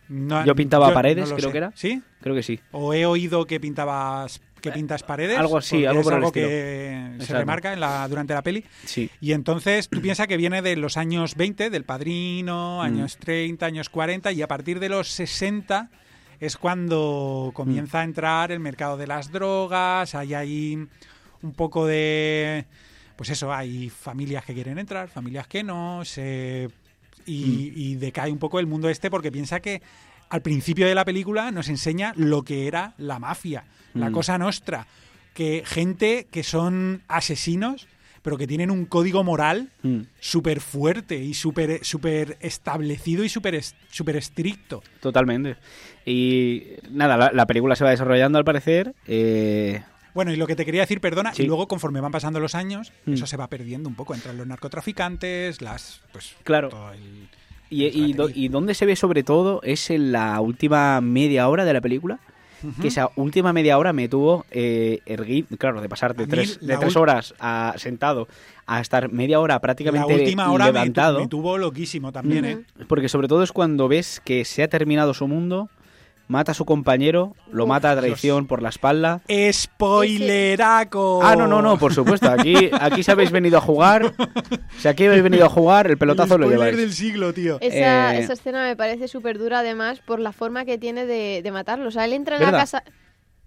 No- Yo pintaba yo paredes, no creo sé. que era. ¿Sí? creo que sí. ¿O he oído que pintabas que pintas paredes? algo así, algo es por el algo que se remarca en la, durante la peli. Sí. Y entonces tú piensas que viene de los años 20, del Padrino, Mm. años 30, años 40, y a partir de los 60 es cuando comienza a entrar el mercado de las drogas, hay ahí un poco de... Pues eso, hay familias que quieren entrar, familias que no, se... y, y decae un poco el mundo este porque piensa que al principio de la película nos enseña lo que era la mafia, la Mm. cosa nostra, que gente que son asesinos, pero que tienen un código moral Mm, súper fuerte y súper súper establecido y súper súper estricto. totalmente. Y nada, la, la película se va desarrollando al parecer. eh, Bueno, y lo que te quería decir, perdona, Sí. y luego conforme van pasando los años, Mm. eso se va perdiendo un poco. Entran los narcotraficantes, las... pues Claro. todo el- y, el y, do- raterí. y donde se ve sobre todo es en la última media hora de la película. Que esa última media hora me tuvo eh, erguir, claro, de pasar de A mí tres, de la tres horas a, sentado a estar media hora La prácticamente última hora me, tu- levantado. me tuvo loquísimo también. ¿eh? Porque sobre todo es cuando ves que se ha terminado su mundo, mata a su compañero, lo Uf, mata a traición por la espalda. ¡Spoileraco! Ah, no, no, no, por supuesto. Aquí, aquí si habéis venido a jugar, si aquí habéis venido a jugar, el pelotazo el lo lleváis. del siglo, tío. Esa, Eh, esa escena me parece súper dura además por la forma que tiene de, de matarlo. O sea, él entra en la casa.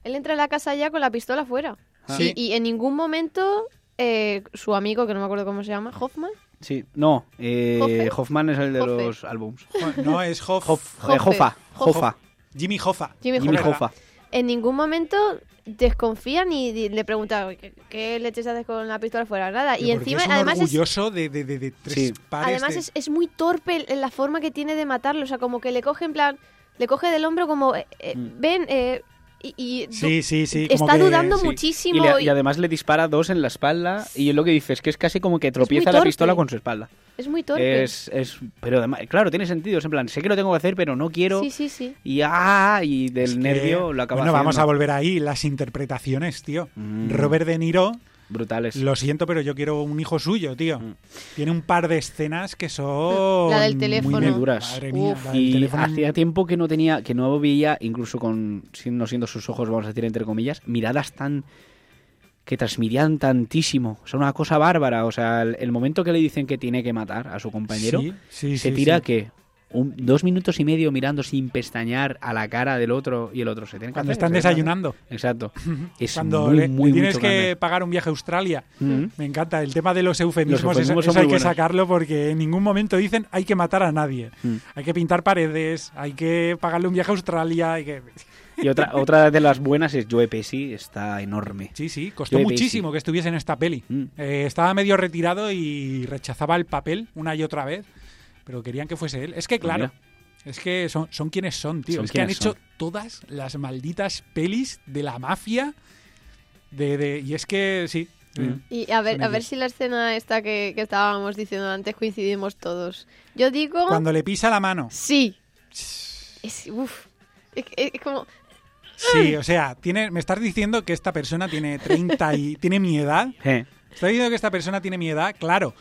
Él entra en la casa ya con la pistola fuera. Ah. Sí. Y, y en ningún momento eh, su amigo, que no me acuerdo cómo se llama, Hoffman, Sí, no, eh. Hoffman es el de Hoffe. los álbums. No, es Hoff, Hoff, Hoffa. Hoffa, Jimmy Hoffa. Jimmy Jimmy Hoffa. Hoffa. en ningún momento desconfía ni di- le pregunta ¿qué, qué leches haces con la pistola fuera? Nada. Y encima, es un además es, orgulloso de, de, de, de tres Sí. pares además de- es, es muy torpe en la forma que tiene de matarlo. O sea, como que le coge en plan, le coge del hombro como, eh, eh, Mm. ven, eh, y, y Sí, sí, sí. como está que- dudando Sí. muchísimo. Y, le- y y además le dispara dos en la espalda y lo que dice es que es casi como que tropieza la pistola con su espalda. es muy torpe. Es, es, pero además, claro, tiene sentido. Es en plan, sé que lo tengo que hacer, pero no quiero. Sí, sí, sí. Y ah, y del Es que- nervio lo acaba Bueno, vamos a volver ahí. Las interpretaciones, tío. Mm. Robert De Niro brutales. Lo siento, pero yo quiero un hijo suyo, tío. Mm. Tiene un par de escenas que son. La del muy teléfono. ne- Duras. Madre mía, Uf. la del Y teléfono- hacía tiempo que no tenía, que no veía, incluso con no siendo sus ojos, vamos a decir entre comillas, miradas tan que transmitían tantísimo. O sea, una cosa bárbara. O sea, el, el momento que le dicen que tiene que matar a su compañero, Sí, sí, se sí, tira sí. que un- dos minutos y medio mirando sin pestañear a la cara del otro y el otro se tiene que Cuando hacer, están desayunando. Exacto. Es Cuando muy, le, muy, le tienes muy que pagar un viaje a Australia. Mm. Me encanta. El tema de los eufemismos, Los eufemismos eso, hay que sacarlo porque en ningún momento dicen hay que matar a nadie. Mm. Hay que pintar paredes, hay que pagarle un viaje a Australia. Hay que... Y otra, otra de las buenas es Joe Pesci, está enorme. Sí, sí, costó Joe muchísimo que estuviese en esta peli. Mm. Eh, estaba medio retirado y rechazaba el papel una y otra vez, pero querían que fuese él. Es que, Pues claro, mira. es que son, son quienes son, tío. Son es que han hecho son. todas las malditas pelis de la mafia. De, de- y es que, sí. Mm. Y a ver, a ver si la escena esta que, que estábamos diciendo antes coincidimos todos. Yo digo... Cuando le pisa la mano. Sí. Es, uf. Es, es como... Sí, o sea, tiene, me estás diciendo que esta persona tiene 30 y tiene mi edad. Eh, Estás diciendo que esta persona tiene mi edad, claro.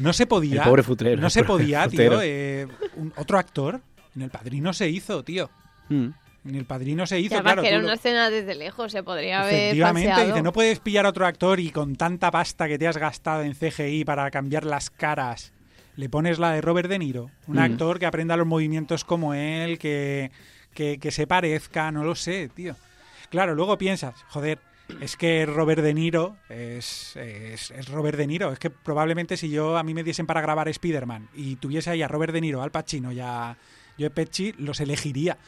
No se podía. El pobre futrero, No se podía, tío. eh, un- otro actor. En el padrino se hizo, tío. mm. En el padrino se Y hizo, además claro. que era lo- una escena desde lejos, se podría haber Efectivamente, dice, no puedes pillar a otro actor y con tanta pasta que te has gastado en CGI para cambiar las caras, le pones la de Robert De Niro, un Mm. actor que aprenda los movimientos como él, que, que, que se parezca, no lo sé, tío. Claro, luego piensas, joder, es que Robert De Niro es, es, Robert De Niro. Es que probablemente si yo a mí me diesen para grabar Spider-Man y tuviese ahí a Robert De Niro, Al Pacino y a Joe Pesci, los elegiría.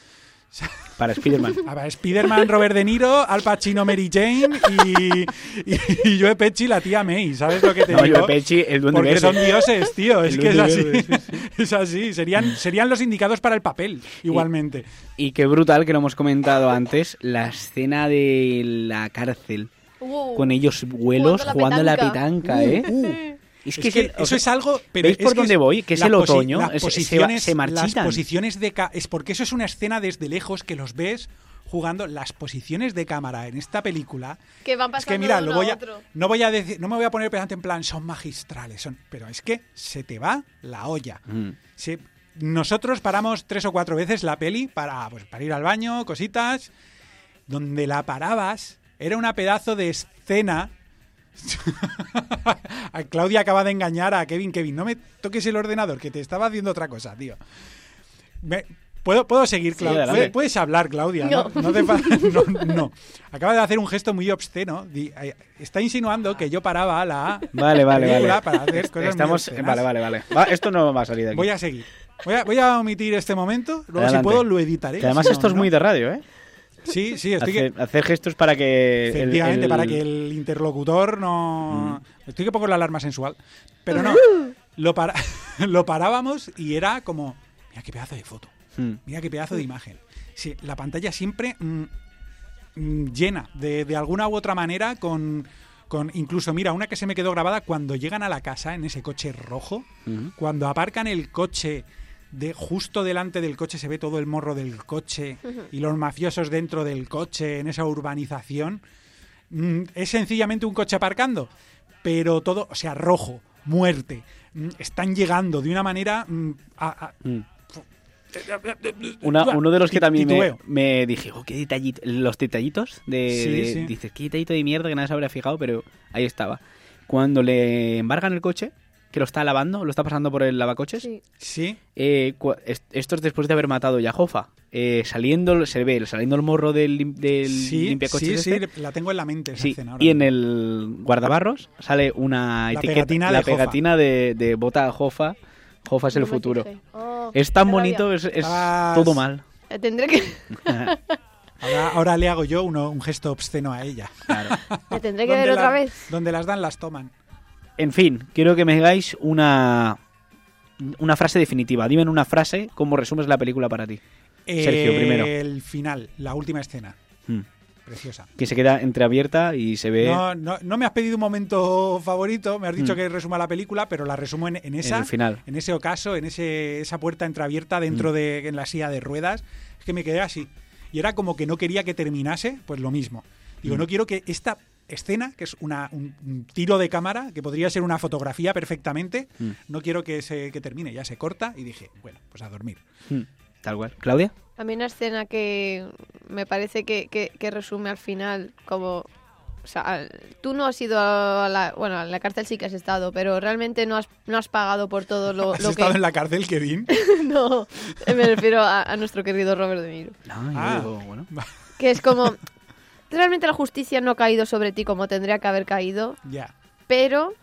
Para Spider-Man. A ver, Spider-Man, Robert De Niro, Al Pacino, Mary Jane y, y, y Joe Pesci, la tía May. ¿Sabes lo que te No, digo? Joe Pesci, el duende Porque verde. son dioses, tío. Es El que es así. verde, Es así. Serían, serían los indicados para el papel, igualmente. Y qué brutal que lo hemos comentado antes, la escena de la cárcel. Uh, Con ellos vuelos Jugando jugando la la petanca. petanca, ¿eh? Uh, Es es que, es o eso sea, es algo. Pero ¿veis es por dónde es- voy? Que es el otoño, las es- se posiciones, se marchitan. Las posiciones de es porque eso es una escena desde lejos que los ves jugando las posiciones de cámara en esta película. que van Es pasando que mira, de lo uno voy a a, otro. no voy a decir, no me voy a poner pedante en plan son magistrales, son, pero es que se te va la olla. Mm. Se- nosotros paramos tres o cuatro veces la peli para, pues, para ir al baño, cositas. Donde la parabas era una pedazo de escena. A Claudia acaba de engañar a Kevin. Kevin, no me toques el ordenador, que te estaba haciendo otra cosa, tío. Me- ¿Puedo, ¿Puedo seguir, Claudia? Puedes hablar, Claudia. No, No. No te no, no. Acaba de hacer un gesto muy obsceno. Eh, Está insinuando que yo paraba la Vale, vale, película vale. para hacer cosas Estamos, vale, vale, vale. Va, esto no va a salir de aquí. Voy a seguir. Voy a, voy a omitir este momento. Luego, Adelante. si puedo, lo editaré. Que además Si no, esto es no. muy de radio, ¿eh? Sí, sí, estoy que- Hacer, gestos para que... Efectivamente, el- para que el interlocutor no... Mm. Estoy que pongo la alarma sensual. Pero no, lo, para... lo parábamos y era como... Mira qué pedazo de foto. Mm. Mira qué pedazo de imagen. Sí, la pantalla siempre mm, mm, llena de, de alguna u otra manera con, con... Incluso, mira, una que se me quedó grabada cuando llegan a la casa en ese coche rojo. Cuando aparcan el coche, de justo delante del coche se ve todo el morro del coche y los mafiosos dentro del coche en esa urbanización. Mm, es sencillamente un coche aparcando, pero todo, o sea, rojo, muerte. Mm, Están llegando de una manera... mm, a- a-. Una- Buah, uno de los que también me, me dije, oh, qué detallito, los detallitos de, Sí, de- sí. dices, qué detallito de mierda que nadie se habría fijado, pero ahí estaba. Cuando le embargan el coche, que lo está lavando, lo está pasando por el lavacoches, Sí. Sí, eh, esto es después de haber matado ya a Jofa, eh, saliendo, se ve saliendo el morro del, del sí, limpiacoches sí, este. sí, la tengo en la mente esa Sí, escena ahora y en el guardabarros sale una La etiqueta, pegatina la de pegatina de, de bota a Jofa. Jofa es el No futuro. Oh, Es tan bonito, es, es Estás- todo mal. Eh, Tendré que, Ahora, ahora le hago yo uno- un gesto obsceno a ella. Claro. le tendré que ver otra vez. Donde las dan, las toman. En fin, quiero que me digáis una una frase definitiva. Dime en una frase cómo resumes la película para ti. Sergio, primero. El final, la última escena. Hmm. Preciosa. Que se queda entreabierta y se ve No, no, no me has pedido un momento favorito, me has dicho Mm. que resuma la película, pero la resumo en, en en esa, el final. en ese ocaso, en ese, esa puerta entreabierta dentro Mm. de en la silla de ruedas. Es que me quedé así. Y era como que no quería que terminase, pues lo mismo. Digo, Mm. no quiero que esta escena, que es una, un, un tiro de cámara, que podría ser una fotografía perfectamente. Mm. No quiero que, se, que termine, ya se corta y dije, bueno, pues a dormir. Mm, Tal cual. ¿Claudia? A mí una escena que me parece que, que- que resume al final como... O sea, tú no has ido a la... Bueno, a la cárcel sí que has estado, pero realmente no has, no has pagado por todo lo, ¿Has lo estado que... en la cárcel, Kevin? no, me refiero a, a nuestro querido Robert De Niro. No, Ah. digo, bueno. Que es como... Realmente la justicia no ha caído sobre ti como tendría que haber caído, ya. pero...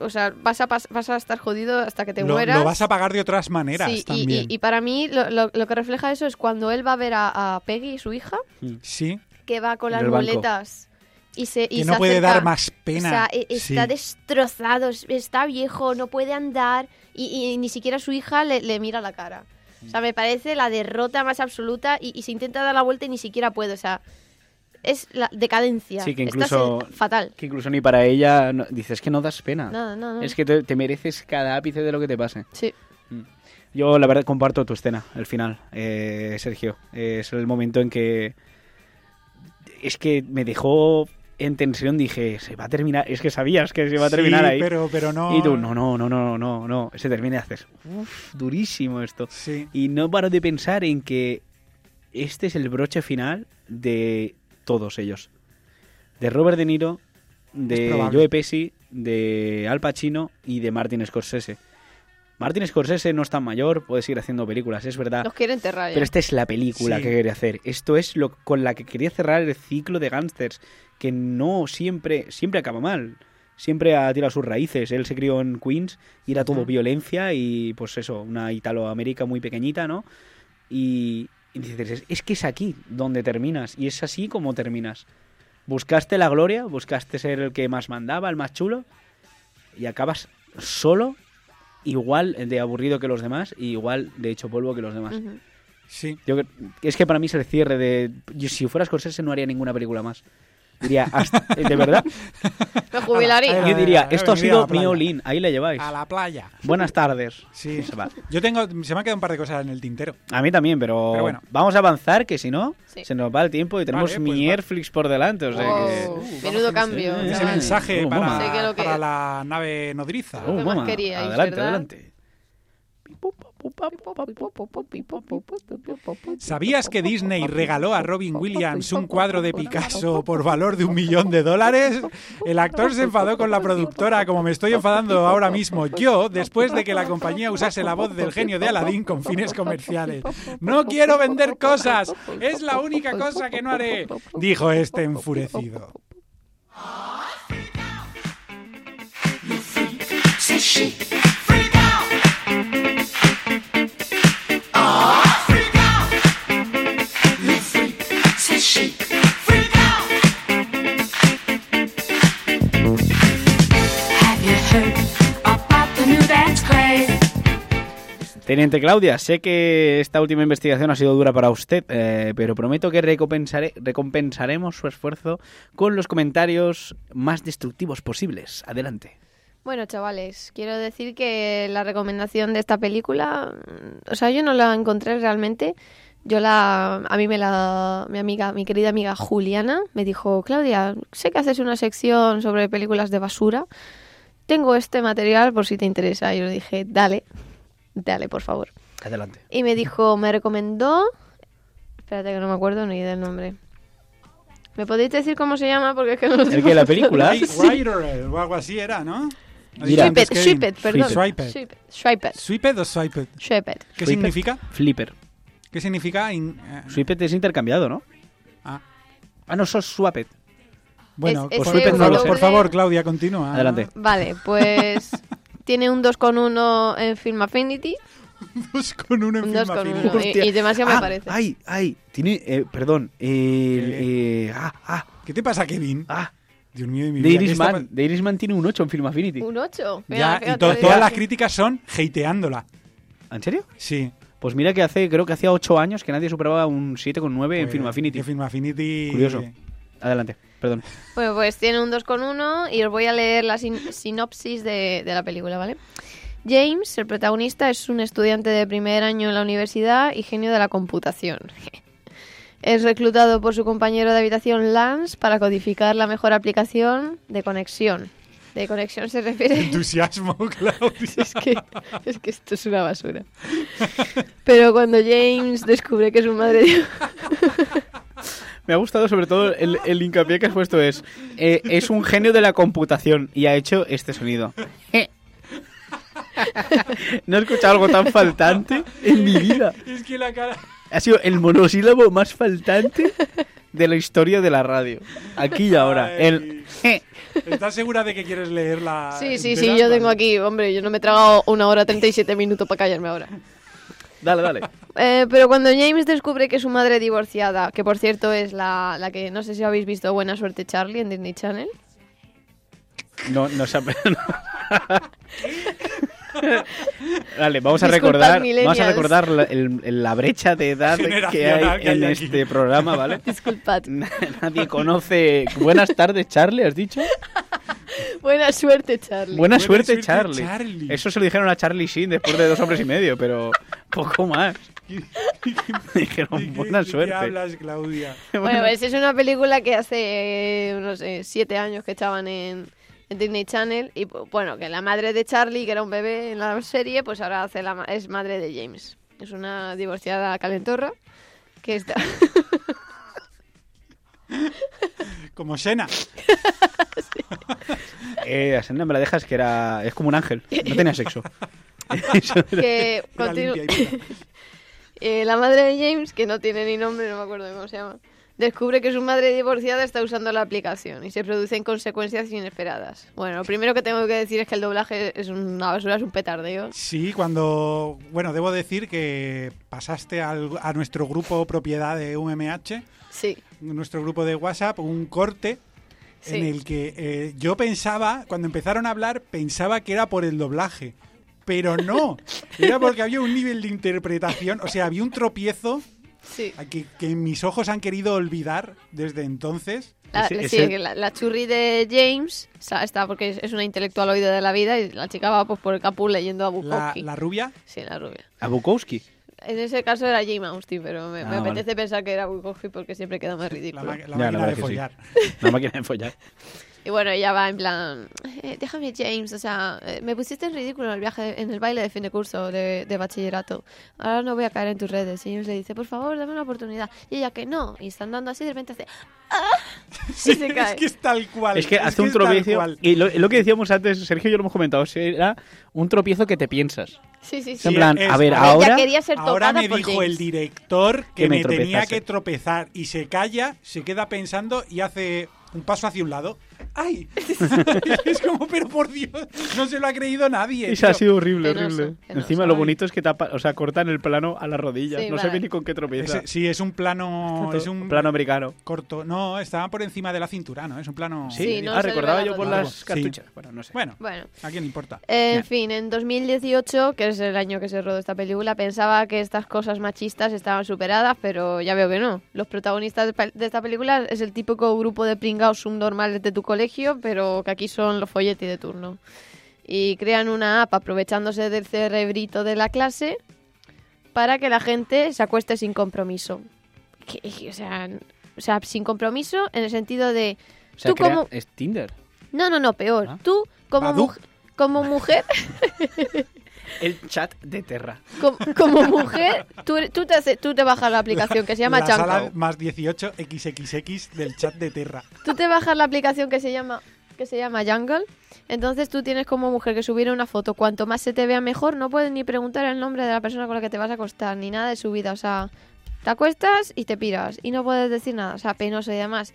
O sea, vas a, vas a estar jodido hasta que te Lo, mueras. lo vas a pagar de otras maneras Sí, y, también. y- y para mí lo, lo- lo que refleja eso es cuando él va a ver a, a Peggy, su hija, Sí, que va con las muletas y se y que se no puede dar más pena. O sea, e- Sí. está destrozado, es- está viejo, no puede andar y, y ni siquiera su hija le, le mira la cara. O sea, me parece la derrota más absoluta y, y se intenta dar la vuelta y ni siquiera puede. O sea, es la decadencia. Sí, que incluso- fatal. Que incluso ni para ella no- dices que no das pena. Nada, nada. Es que te, te mereces cada ápice de lo que te pase. Sí. Yo, la verdad, comparto tu escena, el final, eh, Sergio. Es el momento en que. Es que me dejó en tensión. Dije, se va a terminar. Es que sabías que se iba a terminar Sí, ahí. Pero, pero no. Y tú, no, no, no, no, no, no. Se termina y haces, uff, durísimo esto. Sí. Y no paro de pensar en que este es el broche final de todos ellos. De Robert De Niro, de. Joe Pesci, de Al Pacino y de Martin Scorsese. Martin Scorsese no es tan mayor, puede seguir haciendo películas, es verdad. Los quiere enterrar ya. Pero esta es la película Sí. que quería hacer. Esto es lo con la que quería cerrar el ciclo de gángsters, que no siempre siempre acaba mal. Siempre ha tirado sus raíces. Él se crió en Queens y era todo violencia y pues eso, una Italoamérica muy pequeñita, ¿no? Y, y dices, es, es que es aquí donde terminas y es así como terminas. Buscaste la gloria, buscaste ser el que más mandaba, el más chulo y acabas solo, igual de aburrido que los demás y igual de hecho polvo que los demás. Sí. Yo, es que para mí es el cierre de. Yo, si fuera Scorsese no haría ninguna película más. Diría, hasta- de verdad. Me jubilaría. Ah, Yo diría, esto ha sido mi all-in, ahí la lleváis. A la playa. Buenas tardes. Sí. Se va. Yo tengo. Se me ha quedado un par de cosas en el tintero. A mí también, pero, Pero bueno. vamos a avanzar, que si no, Sí. se nos va el tiempo y tenemos Vale, pues mi. Airflix por delante. O sea Oh, que... Uh, menudo cambio. ese- Ese mensaje oh, para, la nave nodriza. ¿Qué más mamá, queríais, adelante, verdad? adelante. ¿Sabías que Disney regaló a Robin Williams un cuadro de Picasso por valor de un millón de dólares? El actor se enfadó con la productora como me estoy enfadando ahora mismo yo después de que la compañía usase la voz del genio de Aladdin con fines comerciales. No quiero vender cosas, es la única cosa que no haré, dijo este enfurecido. Teniente Claudia, sé que esta última investigación ha sido dura para usted, eh, pero prometo que recompensaremos su esfuerzo con los comentarios más destructivos posibles. Adelante. Bueno, chavales, quiero decir que la recomendación de esta película, mm, o sea, yo no la encontré realmente. Yo la, a mí me la, mi amiga, mi querida amiga Juliana me dijo, Claudia, sé que haces una sección sobre películas de basura. Tengo este material por si te interesa. Yo le dije, dale, dale, por favor. Adelante. Y me dijo, me recomendó, espérate que no me acuerdo ni del nombre. ¿Me podéis decir cómo se llama? Porque es que no lo ¿El que, la película? Rider o algo así era, ¿no? ¿Ha dicho Mira. antes Swiped? Swiped, perdón. Swiped. Swiped, Swiped, ¿Swiped o swiped? Swiped. ¿Qué Swiped. significa? Flipper. ¿Qué significa? eh, Swippet es intercambiado, ¿no? ah, Ah, no, sos Swappet. bueno, Swiped por favor, Claudia, continúa. Adelante. Vale, pues tiene un 2,1 en Film Affinity. Dos con uno en Un Film 2,1. Affinity. Y, demasiado Ah, me parece. Ay, ay, tiene, eh, perdón, el, ¿Qué? eh, ah, ah, ¿Qué te pasa, Kevin? ah, Dios mío de mi The vida. ¿qué está Irishman, The Irishman tiene un 8 en Film Affinity. Un 8. pa- Ya, y to- todas las críticas son hateándola. ¿En serio? Sí. Pues mira que hace, creo que hacía 8 años que nadie superaba un 7,9 en Pues, Film Affinity. de Film Affinity. Curioso. Adelante, perdón. Bueno, pues tiene un 2,1 y os voy a leer la sin- sinopsis de, de la película, ¿vale? James, el protagonista, es un estudiante de primer año en la universidad y genio de la computación. Es reclutado por su compañero de habitación Lance para codificar la mejor aplicación de conexión. De conexión se refiere... Entusiasmo, Claudia. es, que, es que esto es una basura. Pero cuando James descubre que su madre... Me ha gustado sobre todo el, el hincapié que has puesto es eh, es un genio de la computación y ha hecho este sonido. No he escuchado algo tan faltante en mi vida. Es que la cara... Ha sido el monosílabo más faltante de la historia de la radio. Aquí y ahora. El ¿Estás segura de que quieres leerla? Sí, sí, sí, yo tengo aquí, hombre, yo no me he tragado una hora 37 minutos para callarme ahora. Dale, dale. Eh, pero cuando James descubre que su madre divorciada, que por cierto es la, la que no sé si habéis visto Buena Suerte Charlie en Disney Channel, No, no se ha- no. Vale, vamos a Disculpad, recordar, vamos a recordar la, el- la brecha de edad que hay que hay en aquí. este programa, ¿vale? disculpad, Nadie conoce. Buenas tardes, Charlie, ¿has dicho? Buena Suerte Charlie. Buena, Buena suerte, suerte, Charlie. Charlie. Eso se lo dijeron a Charlie Sheen después de dos hombres y medio, pero poco más. Dijeron, ¿De qué- buena de qué suerte. hablas, Claudia? Bueno, pues es una película que hace, eh, no sé, siete años que estaban en, en Disney Channel y bueno, que la madre de Charlie, que era un bebé en la serie, pues ahora hace la, es madre de James. Es una divorciada calentorra que está... Como Sena. Eh, a Senda me la dejas que era. Es como un ángel. No tenía sexo. Que continu-. Eh, la madre de James, que no tiene ni nombre, no me acuerdo cómo se llama, descubre que su madre divorciada está usando la aplicación y se producen consecuencias inesperadas. Bueno, lo primero que tengo que decir es que el doblaje es una basura, es un petardeo. Sí, cuando... Bueno, debo decir que pasaste al- a nuestro grupo propiedad de UMH, Sí, nuestro grupo de WhatsApp, un corte Sí. en el que eh, yo pensaba, cuando empezaron a hablar, pensaba que era por el doblaje. Pero no, era porque había un nivel de interpretación, o sea, había un tropiezo sí. que, que mis ojos han querido olvidar desde entonces. La, Ese- sí, ese- que la, la churri de James o sea, está porque es, una intelectual oída de la vida y la chica va pues por el capú leyendo a La, Bukowski. la rubia, Sí, la rubia. A Bukowski. En ese caso era Jane Austen, pero me, Ah, me vale. apetece pensar que era Bukowski porque siempre queda más la, ridículo. ma- la Ya, la máquina verdad de que sí. follar. La máquina de follar. Y bueno, ella va en plan, "Eh, déjame James, o sea, eh, me pusiste en ridículo en el viaje, en el baile de fin de curso de, de bachillerato. Ahora no voy a caer en tus redes. Y James le dice, por favor, dame una oportunidad. Y ella que no. Y está andando así, de repente hace, ¡ah! Sí, y se cae. es que es tal cual. Es que hace un tropiezo. Y lo, lo que decíamos antes, Sergio y yo lo hemos comentado, era un tropiezo que te piensas. Sí, sí, En sí. plan, es- a ver, ahora. Ella quería ser Ahora me por dijo James. el director que, Que me me, tenía que tropezar y se calla, se queda pensando y hace un paso hacia un lado. ¡Ay! es como, pero por Dios, no se lo ha creído nadie. Eso ha sido horrible, Penoso, horrible. penoso. Encima lo bonito es que tapa, o sea, cortan el plano a las rodillas. Sí, no vale. se ve ni con qué tropieza. Ese- sí, es un plano. Es un plano americano. corto. No, estaba por encima de la cintura, ¿no? Es un plano. Sí, Sí, no ah, recordaba yo por las Sí. cartuchas. Bueno, no sé. Bueno, Bueno, ¿a quién importa? en Bien. fin, en 2018, que es el año que se rodó esta película, pensaba que estas cosas machistas estaban superadas, pero ya veo que no. Los protagonistas de esta película es el típico grupo de pringados subnormales de tu colegio, pero que aquí son los folletis de turno. Y crean una app aprovechándose del cerebrito de la clase para que la gente se acueste sin compromiso. Que- o, sea, o sea, sin compromiso en el sentido de... O sea, tú crea- como- es Tinder. No, no, no, peor. Ah. Tú como, muj- como mujer... El chat de Terra. como, como mujer, tú, tú, te hace- tú te bajas la aplicación que se llama la Chanco. sala más 18 XXX del chat de Terra. Tú te bajas la aplicación que se llama que se llama Jungle. Entonces tú tienes como mujer que subir una foto. Cuanto más se te vea mejor, no puedes ni preguntar el nombre de la persona con la que te vas a acostar, ni nada de su vida. O sea, te acuestas y te piras. Y no puedes decir nada. O sea, penoso y además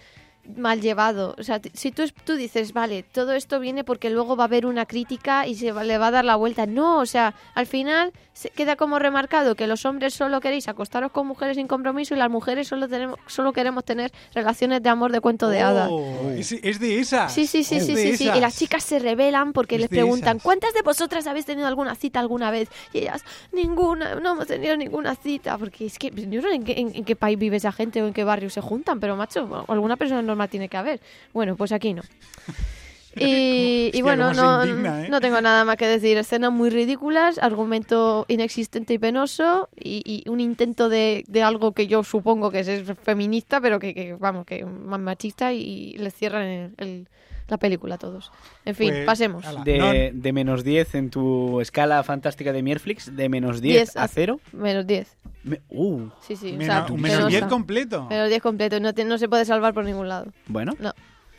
mal llevado. O sea, si tú, tú dices, vale, todo esto viene porque luego va a haber una crítica y se va- le va a dar la vuelta. No, o sea, al final se queda como remarcado que los hombres solo queréis acostaros con mujeres sin compromiso y las mujeres solo, tenemos, solo queremos tener relaciones de amor de cuento de hadas. Oh, es, es de esas. Sí, sí, sí, Es sí, sí, sí. Y las chicas se rebelan porque Es les preguntan, esas. ¿cuántas de vosotras habéis tenido alguna cita alguna vez? Y ellas, ninguna, no hemos tenido ninguna cita. Porque es que yo no sé en qué, en- en qué país vive esa gente o en qué barrio se juntan, pero macho, alguna persona normal tiene que haber. Bueno, pues aquí no. Y, bueno, no, indigna, ¿eh? no tengo nada más que decir. Escenas muy ridículas, argumento inexistente y penoso y, y un intento de, de algo que yo supongo que es, es feminista, pero que, que, vamos, que más machista y, les cierran el- el- la película todos. En fin, Pues, pasemos. De, No. de menos 10 en tu escala fantástica de Mierflix, de menos 10, 10 a a- 0. Menos 10. Me- uh, Sí, sí. o Menos, sea, un menos penosa. 10 completo. Menos 10 completo. No, te- no se puede salvar por ningún lado. bueno,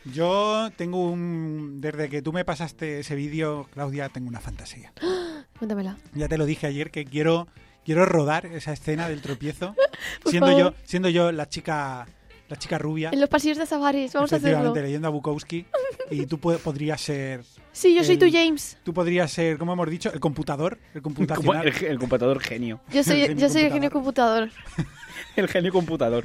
Yo tengo un... Desde que tú me pasaste ese vídeo, Claudia, tengo una fantasía. Cuéntamela. Ya te lo dije ayer que quiero quiero rodar esa escena del tropiezo siendo yo siendo yo la chica la chica rubia En los pasillos de Zavaris, vamos a hacerlo. efectivamente leyendo a Bukowski y tú pu- podrías ser Sí, yo soy el- tu James. tú podrías ser como hemos dicho el computador el computacional el, el computador genio. Yo soy, genio yo soy el genio computador. El genio computador.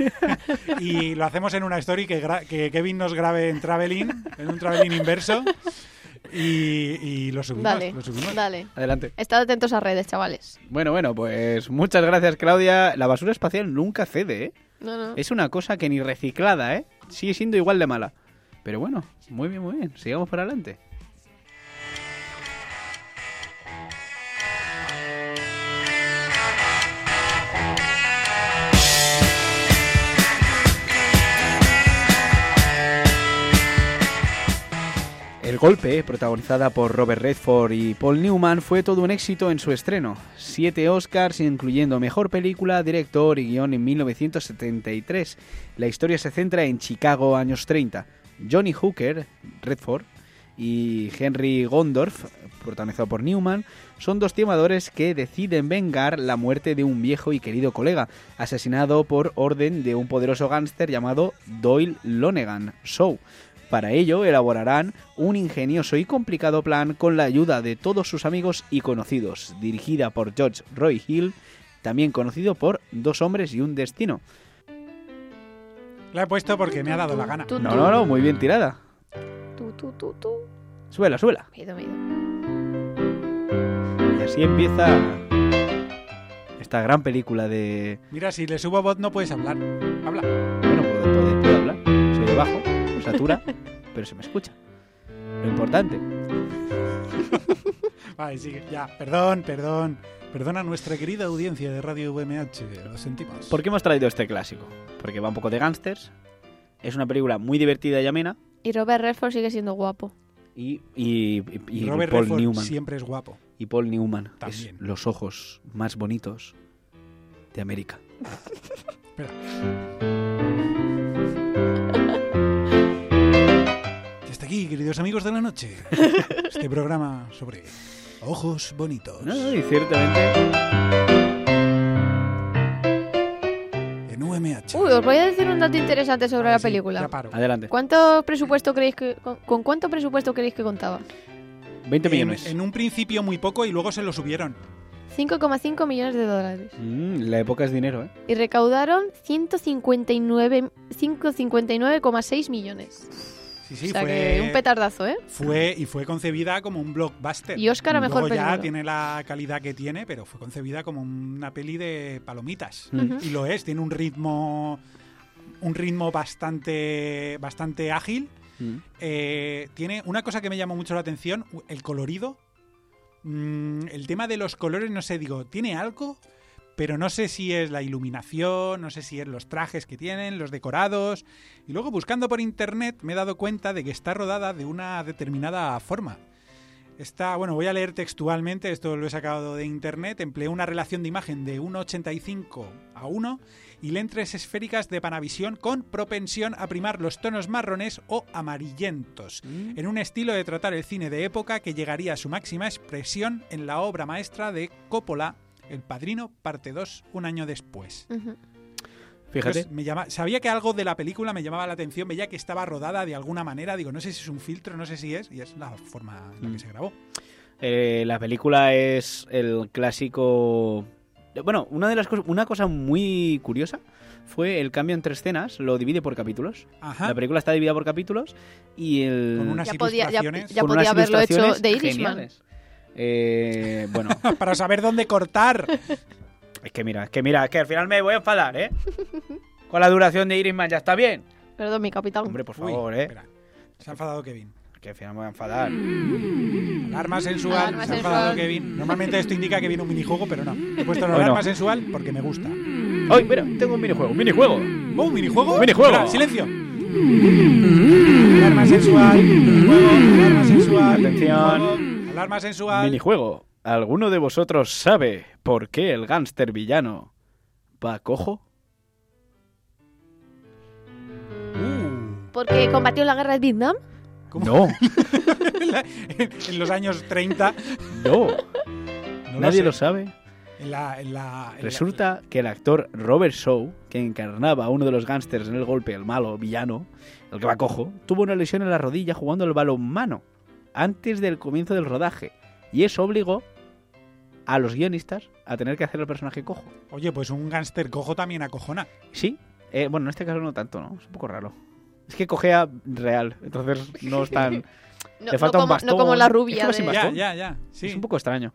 y lo hacemos en una story que, que Kevin nos grabe en traveling en un traveling inverso y, y lo subimos, Dale, lo subimos. dale. Adelante. Estad atentos a redes, chavales. Bueno, bueno, pues muchas gracias, Claudia. La basura espacial nunca cede, ¿eh? No, no. Es una cosa que ni reciclada, ¿eh? Sigue siendo igual de mala. Pero bueno, muy bien, muy bien. Sigamos para adelante. El golpe, protagonizada por Robert Redford y Paul Newman, fue todo un éxito en su estreno. Siete Oscars, incluyendo Mejor Película, Director y Guión en 1973. La historia se centra en Chicago, años 30. Johnny Hooker, Redford, y Henry Gondorf, protagonizado por Newman, son dos timadores que deciden vengar la muerte de un viejo y querido colega, asesinado por orden de un poderoso gángster llamado Doyle Lonegan. Para ello elaborarán un ingenioso y complicado plan con la ayuda de todos sus amigos y conocidos, dirigida por George Roy Hill, también conocido por Dos hombres y un destino. la he puesto porque me ha dado la gana No, no, no, muy bien tirada. Tú, tú, tú, tú. Suela, suela. Miedo, miedo. Y así empieza esta gran película de... mira si le subo voz no puedes hablar habla Bueno, puedo, puedo- puedo hablar. Soy de bajo, satura, pero se me escucha. Lo importante. Vale, sigue. Ya, perdón, perdón. Perdona a nuestra querida audiencia de Radio VMH. Lo sentimos. ¿Por qué hemos traído este clásico? Porque va un poco de gángsters. Es una película muy divertida y amena. Y Robert Redford sigue siendo guapo. Y, y, y- y Robert Paul Redford Newman. siempre es guapo. Y Paul Newman. También. Es los ojos más bonitos de América. Espera. Hasta aquí, queridos amigos de la noche. Este programa sobre ojos bonitos. No, no, y ciertamente. En VMH. Uy, os voy a decir un dato interesante sobre la sí, película. ya paro. Adelante. ¿Cuánto presupuesto creéis que con, con cuánto presupuesto creéis que contaba? 20 En, millones. en un principio muy poco y luego se lo subieron. 5,5 millones de dólares. Mm, la época es dinero, ¿eh? Y recaudaron 159 159,6 millones. Sí, sí, o sea fue, que un petardazo, ¿eh? fue y fue concebida como un blockbuster. Y Oscar a mejor Luego ya película. tiene la calidad que tiene, pero fue concebida como una peli de palomitas. Y lo es, tiene un ritmo un ritmo bastante bastante ágil. Mm. Eh, tiene una cosa que me llamó mucho la atención, el colorido. Mm, el tema de los colores, no sé, digo, tiene algo, pero no sé si es la iluminación, no sé si es los trajes que tienen, los decorados. Y luego buscando por internet me he dado cuenta de que está rodada de una determinada forma. Está, bueno, voy a leer textualmente, esto lo he sacado de internet, empleé una relación de imagen de 1,85 a 1 y lentes esféricas de Panavision con propensión a primar los tonos marrones o amarillentos, en un estilo de tratar el cine de época que llegaría a su máxima expresión en la obra maestra de Coppola, El Padrino, parte 2, un año después. Fíjate. Entonces, me llama, sabía que algo de la película me llamaba la atención, veía que estaba rodada de alguna manera, digo, no sé si es un filtro, no sé si es, y es la forma en la que Mm. se grabó. Eh, la película es el clásico. Bueno, una de las cosas, una cosa muy curiosa fue el cambio entre escenas, lo divide por capítulos. Ajá. La película está dividida por capítulos y el Con unas Ya podía, ya, ilustraciones. ya con podía unas haberlo hecho de Irishman. geniales. Eh, bueno, Para saber dónde cortar. es que mira, es que mira, es que al final me voy a enfadar, ¿eh? Con la duración de Irishman ya está bien. Perdón, mi capitán. Hombre, por Uy, favor, ¿eh? espera, se ha enfadado Kevin. que al final me voy a enfadar. Alarma sensual. Alarma se ha enfadado sensual. Kevin. Normalmente esto indica que viene un minijuego, pero no. He puesto la Hoy no. alarma sensual porque me gusta. ¡Ay, mira! Tengo un minijuego. ¡Un minijuego! ¿Oh, un minijuego? Minijuego. Espera, silencio. Alarma sensual. Minijuego. Alarma sensual. Atención. Minijuego, Alarma sensual. Minijuego. ¿Alguno de vosotros sabe por qué el gángster villano va cojo? Porque combatió la guerra de Vietnam. ¿cómo? No, en los años 30. no. No Nadie lo sabe. En la, en la- en la- Resulta que el actor Robert Shaw, que encarnaba a uno de los gángsters en el golpe, el malo villano, el que va cojo, tuvo una lesión en la rodilla jugando al balonmano antes del comienzo del rodaje. Y eso obligó a los guionistas a tener que hacer el personaje cojo. Oye, pues un gángster cojo también acojona. Sí, eh, bueno, en este caso no tanto, ¿no? Es un poco raro. Es que cojea real, entonces no es tan... No, Le falta no un como, bastón. no como la Es que rubia. de- Ya, bastón. ya, ya. Sí. Es un poco extraño.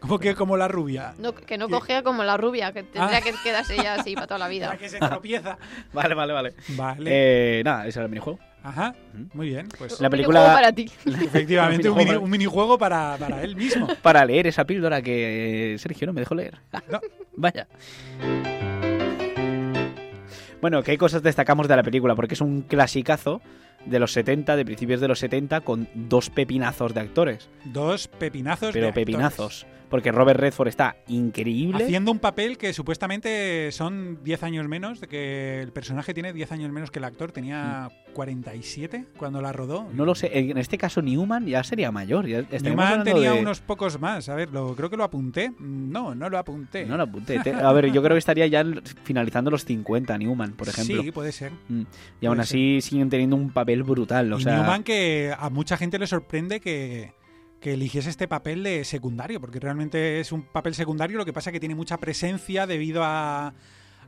Como que como la rubia. No, que no cogea como la rubia, que tendría Ah. que quedarse ya así para toda la vida. Que se tropieza. Vale, vale, vale. Vale. Eh, nada, ese era el minijuego. Ajá. Muy bien. Pues La Un película- videojuego para ti. efectivamente, un, Un minijuego. mini- un minijuego para, para él mismo. Para leer esa píldora que eh, Sergio no me dejó leer. No. Vaya. Bueno, ¿qué cosas destacamos de la película? Porque es un clasicazo de los 70, de principios de los 70, con dos pepinazos de actores. Dos pepinazos. de Pero actores. Porque Robert Redford está increíble. Haciendo un papel que supuestamente son 10 años menos, de que el personaje tiene 10 años menos que el actor, tenía 47 cuando la rodó. No lo sé, en este caso Newman ya sería mayor. Ya Newman tenía de- unos pocos más. A ver, lo, creo que lo apunté. No, no lo apunté. No lo apunté. A ver, yo creo que estaría ya finalizando los 50 Newman, por ejemplo. Sí, puede ser. Mm. Y aún así siguen teniendo un papel brutal. O y sea, Newman que a mucha gente le sorprende que, que eligiese este papel de secundario, porque realmente es un papel secundario, lo que pasa es que tiene mucha presencia debido a,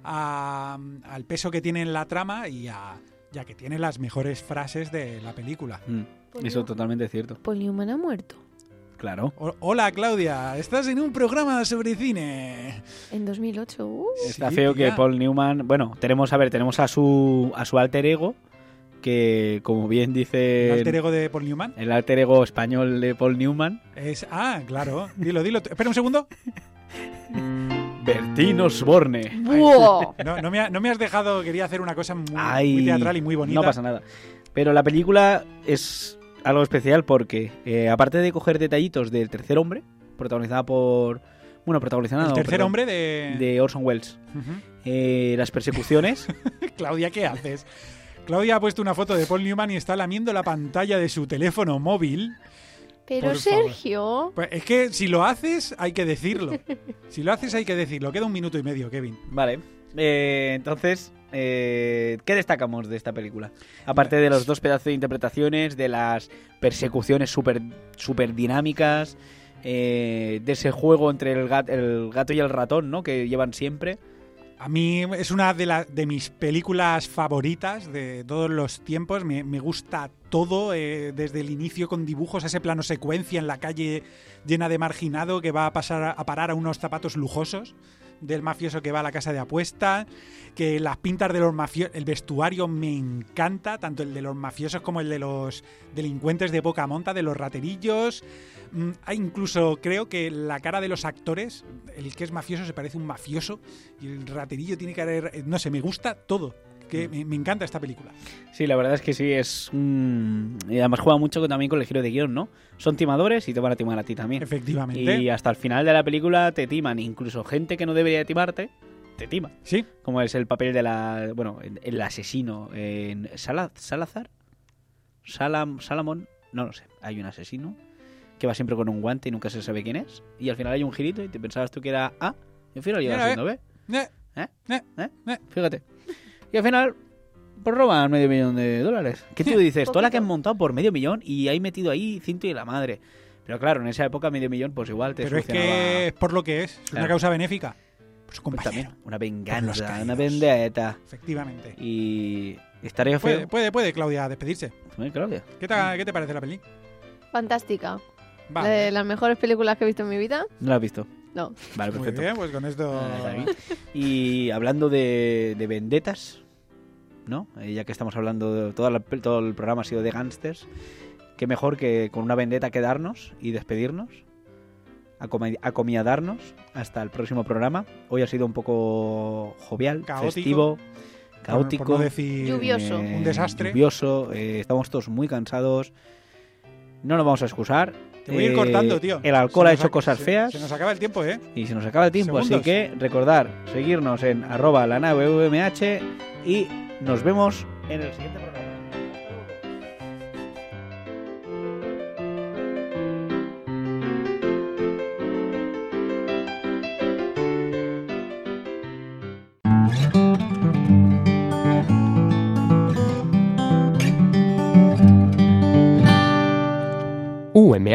a- al peso que tiene en la trama y a ya que tiene las mejores frases de la película. Mm, Eso totalmente cierto. Paul Newman ha muerto Claro. O- Hola Claudia, estás en un programa sobre cine. en 2008. Uh. Está Sí, feo que. Paul Newman. Bueno, tenemos, a ver, tenemos a su, a su alter ego, que como bien dice. El alter ego de Paul Newman el alter ego español de Paul Newman, es ah, claro, dilo, dilo. Espera un segundo. Bertín Osborne. ¡Buah! No, no me, ha- no me has dejado, quería hacer una cosa muy, Ay, muy teatral y muy bonita. No pasa nada. Pero la película es algo especial porque, eh, aparte de coger detallitos del tercer hombre, protagonizada por. Bueno, protagonizada El tercer perdón, hombre de... de Orson Welles. Eh, las persecuciones. Claudia, ¿qué haces? Claudia ha puesto una foto de Paul Newman y está lamiendo la pantalla de su teléfono móvil. Pero Por. Sergio. Pues es que si lo haces, hay que decirlo. Si lo haces, hay que decirlo. Queda un minuto y medio, Kevin. Vale. Eh, entonces, eh, ¿qué destacamos de esta película? Aparte de los dos pedazos de interpretaciones, de las persecuciones súper super dinámicas, eh, de ese juego entre el, gat- el gato y el ratón, ¿no? Que llevan siempre. A mí es una de, la- de mis películas favoritas de todos los tiempos. Me, gusta todo, eh, desde el inicio con dibujos, ese plano secuencia en la calle llena de marginado que va a pasar a parar a unos zapatos lujosos del mafioso que va a la casa de apuesta, que las pintas de los mafiosos, el vestuario me encanta, tanto el de los mafiosos como el de los delincuentes de poca monta, de los raterillos. Mm, incluso creo que la cara de los actores, el que es mafioso se parece a un mafioso y el raterillo tiene que haber, no sé, me gusta todo. Que me, me encanta esta película. Sí, la verdad es que sí, es un... Y además juega mucho con- también con el giro de guion, ¿no? Son timadores y te van a timar a ti también. Efectivamente. Y hasta el final de la película te timan, incluso gente que no debería timarte, te tima. Sí, Como es el papel de la. Bueno, el, asesino en. Sala- ¿Salazar? Salam, Salamón. No lo sé. Hay un asesino que va siempre con un guante y nunca se sabe quién es. Y al final hay un girito y te pensabas tú que era A. Y al final llega Mira, siendo B. Eh, ¿Eh? eh, ¿Eh? eh. Fíjate. Y al final. Pues roban medio millón de dólares. ¿Qué tú dices? Toda la que han montado por medio millón y hay metido ahí cinto y la madre. Pero claro, en esa época medio millón, pues igual te Pero es que es por lo que es. Es una causa benéfica. Pues compañero. también, una venganza, una vendetta. Efectivamente. Y estaría feo. Puede, puede, puede, Claudia, despedirse. Sí, Claudia. ¿Qué te, qué te parece la peli? Fantástica. Va. De las mejores películas que he visto en mi vida. No la has visto. No. Vale, Muy perfecto. bien, pues con esto. Y hablando de, de vendetas, ¿no? Eh, ya que estamos hablando, de, la- todo el programa ha sido de gángsters. qué mejor que con una vendetta quedarnos y despedirnos, acomi- acomiadarnos hasta el próximo programa. Hoy ha sido un poco jovial, Caótico. festivo, caótico, Por no decir... Lluvioso. Un desastre. lluvioso, eh, estamos todos muy cansados. No nos vamos a excusar. Te voy a ir Eh, cortando, tío. El alcohol ha hecho cosas se- feas Se nos acaba el tiempo, ¿eh? y se nos acaba el tiempo. Así que recordar, seguirnos en arroba la nave VMH y nos vemos en el siguiente programa.